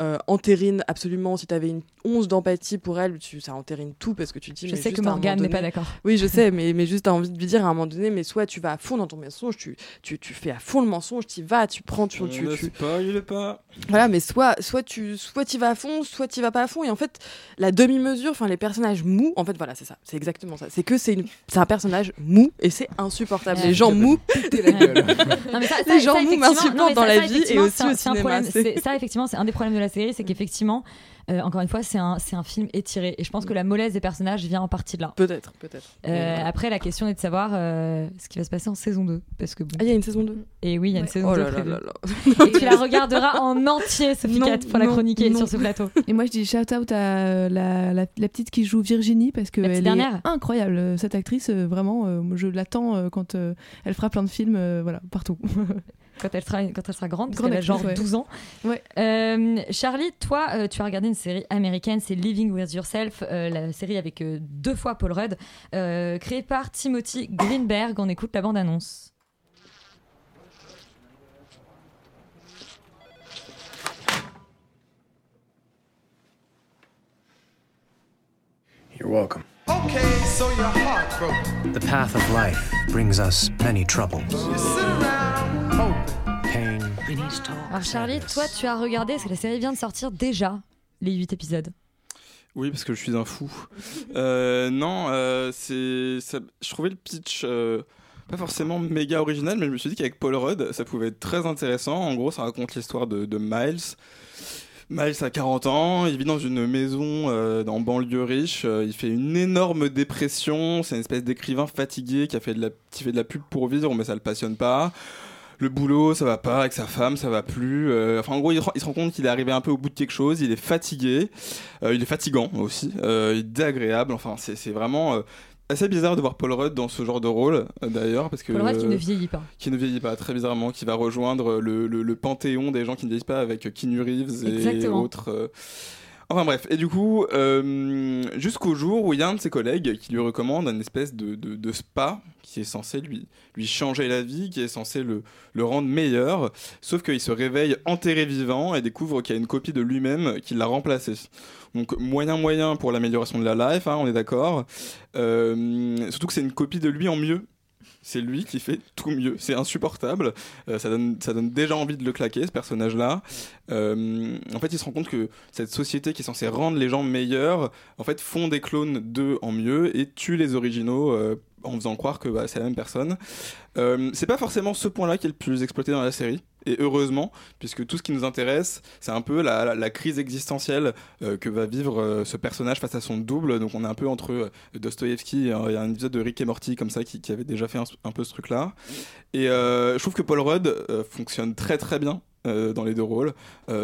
euh, entérine absolument. Si tu avais une once d'empathie pour elle, tu, ça entérine tout parce que tu te dis. Je mais sais juste que Morgane moment n'est pas d'accord. Oui, je sais, mais, mais juste t'as envie de lui dire à un moment donné, mais soit tu vas à fond dans ton mensonge, tu, tu, tu fais à fond le mensonge, tu y vas, tu prends, tu. On tu, ne tu- spoil pas. voilà, mais soit, soit tu soit y vas à fond, soit tu vas pas à fond. Et en fait, la demi-mesure, enfin les personnages mous, en fait, voilà, c'est ça, c'est exactement ça. C'est que c'est une- un personnage mou et c'est insupportable. Ouais. les gens mous, la gueule. Non, mais ça, ça- les gens mous m'insupportent dans la vie et aussi c'est un- au cinéma. problème. c'est- C'est- Ça, effectivement, c'est un des problèmes de la série, c'est qu'effectivement, euh, encore une fois, c'est un, film étiré. Et je pense que la mollesse des personnages vient en partie de là. Peut-être, peut-être. Euh. Après, la question est de savoir euh, ce qui va se passer en saison 2. Parce que bon. Ah, il y a une saison 2 Et oui, il y a une Ouais. saison Oh 2 là là prévue. là là. Et tu la regarderas en entier, Sophie Non, Cat, pour la chroniquer non. sur ce plateau. Et moi, je dis shout out à la, la, la petite qui joue Virginie parce que elle dernière est incroyable. Cette actrice, vraiment, je l'attends quand elle fera plein de films, voilà, partout. Quand elle sera, quand elle sera grande, parce Grande qu'elle a genre ouais. 12 ans. Ouais. Euh, Charlie, toi, euh, tu as regardé une série américaine, c'est Living with Yourself, euh, la série avec euh, deux fois Paul Rudd, euh, créée par Timothy Greenberg. On écoute la bande-annonce. You're welcome. Okay, so you're heartbroken. The path of life brings us many troubles. Alors Charlie, toi, tu as regardé, parce que la série vient de sortir déjà, les 8 épisodes. Oui, parce que je suis un fou. Euh, non, euh, c'est, ça- je trouvais le pitch euh, pas forcément méga original, mais je me suis dit qu'avec Paul Rudd, ça pouvait être très intéressant. En gros, ça raconte l'histoire de, de Miles. Miles a 40 ans, il vit dans une maison euh, en banlieue riche, euh, il fait une énorme dépression, c'est une espèce d'écrivain fatigué qui, a fait de la, qui fait de la pub pour vivre, mais ça le passionne pas. Le boulot, ça va pas, avec sa femme, ça va plus. euh, enfin, en gros, il, se rend- il se rend compte qu'il est arrivé un peu au bout de quelque chose, il est fatigué, euh, il est fatigant aussi, euh, il est désagréable, enfin, c'est vraiment... assez bizarre de voir Paul Rudd dans ce genre de rôle d'ailleurs parce que Paul Rudd qui ne vieillit pas. qui ne vieillit pas très bizarrement qui va rejoindre le, le- le panthéon des gens qui ne vieillissent pas avec Keanu Reeves et autres Enfin bref, et du coup, euh, jusqu'au jour où il y a un de ses collègues qui lui recommande une espèce de, spa qui est censé lui, lui changer la vie, qui est censé le, le rendre meilleur, sauf qu'il se réveille enterré vivant et découvre qu'il y a une copie de lui-même qui l'a remplacé. Donc moyen moyen pour l'amélioration de la life, hein, on est d'accord. Euh, surtout que c'est une copie de lui en mieux. C'est lui qui fait tout mieux. C'est insupportable. Euh, ça, donne, déjà envie de le claquer, ce personnage-là. Euh, en fait, il se rend compte que cette société qui est censée rendre les gens meilleurs, en fait, font des clones d'eux en mieux et tue les originaux euh, en faisant croire que bah, c'est la même personne. C'est pas forcément ce point-là qui est le plus exploité dans la série. Et heureusement, puisque tout ce qui nous intéresse, c'est un peu la, crise existentielle euh, que va vivre euh, ce personnage face à son double. Donc on est un peu entre euh, Dostoïevski et euh, il y a un épisode de Rick et Morty comme ça qui, avait déjà fait un, peu ce truc-là. Et euh, je trouve que Paul Rudd fonctionne très très bien. dans les deux rôles,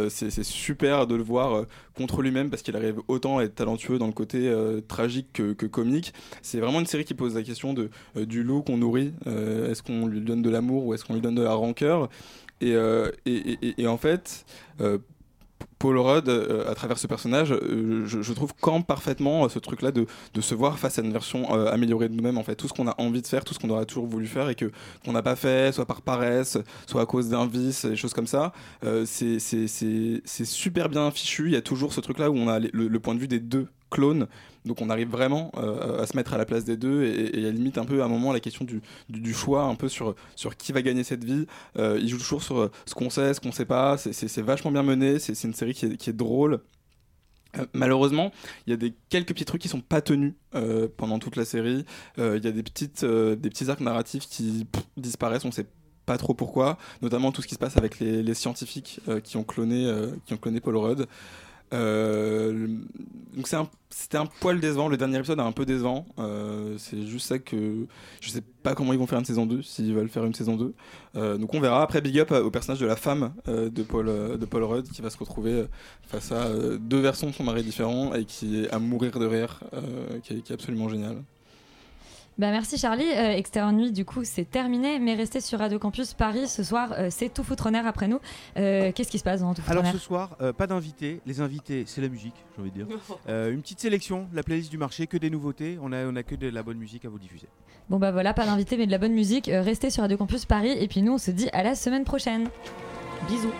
c'est super de le voir contre lui-même parce qu'il arrive autant à être talentueux dans le côté tragique que, que comique. C'est vraiment une série qui pose la question de, du loup qu'on nourrit. Est-ce qu'on lui donne de l'amour ou est-ce qu'on lui donne de la rancœur? Et, euh, et, en fait, euh, Paul Rudd, euh, à travers ce personnage, je, je trouve campe parfaitement ce truc-là de, de se voir face à une version améliorée de nous-mêmes. En fait, tout ce qu'on a envie de faire, tout ce qu'on aurait toujours voulu faire et que qu'on n'a pas fait, soit par paresse, soit à cause d'un vice, des choses comme ça. c'est super bien fichu. Il y a toujours ce truc-là où on a le point de vue des deux clones. Donc on arrive vraiment euh, à se mettre à la place des deux et, à limite un peu à un moment la question du, choix un peu sur, sur qui va gagner cette vie. Euh, il joue toujours sur euh, ce qu'on sait, ce qu'on sait pas. C'est- vachement bien mené. C'est une série qui est, drôle. Euh, malheureusement, il y a des quelques petits trucs qui sont pas tenus pendant toute la série. Il y a des petites des petits arcs narratifs qui disparaissent. On sait pas trop pourquoi. Notamment tout ce qui se passe avec les, les scientifiques qui ont cloné qui ont cloné Paul Rudd. Euh, donc c'était un, poil décevant. Le dernier épisode est un peu décevant. Euh, c'est juste ça que je sais pas comment ils vont faire une saison 2, s'ils veulent faire une saison 2. Euh, donc on verra. Après, big up au personnage de la femme de, Paul, de Paul Rudd qui va se retrouver face à deux versions de son mari différents et qui est à mourir de rire, qui est absolument génial. Bah merci Charlie. Euh, Extérieur Nuit, du coup, c'est terminé. Mais restez sur Radio Campus Paris ce soir. euh, c'est tout foutre en air après nous. Euh, Qu'est-ce qui se passe dans tout foutre Alors en air ce soir, euh, pas d'invités. Les invités, c'est la musique, j'ai envie de dire. Euh, une petite sélection, la playlist du marché, que des nouveautés. On a, on a que de la bonne musique à vous diffuser. Bon bah voilà, pas d'invité mais de la bonne musique. Euh, restez sur Radio Campus Paris. Et puis nous, on se dit à la semaine prochaine. Bisous.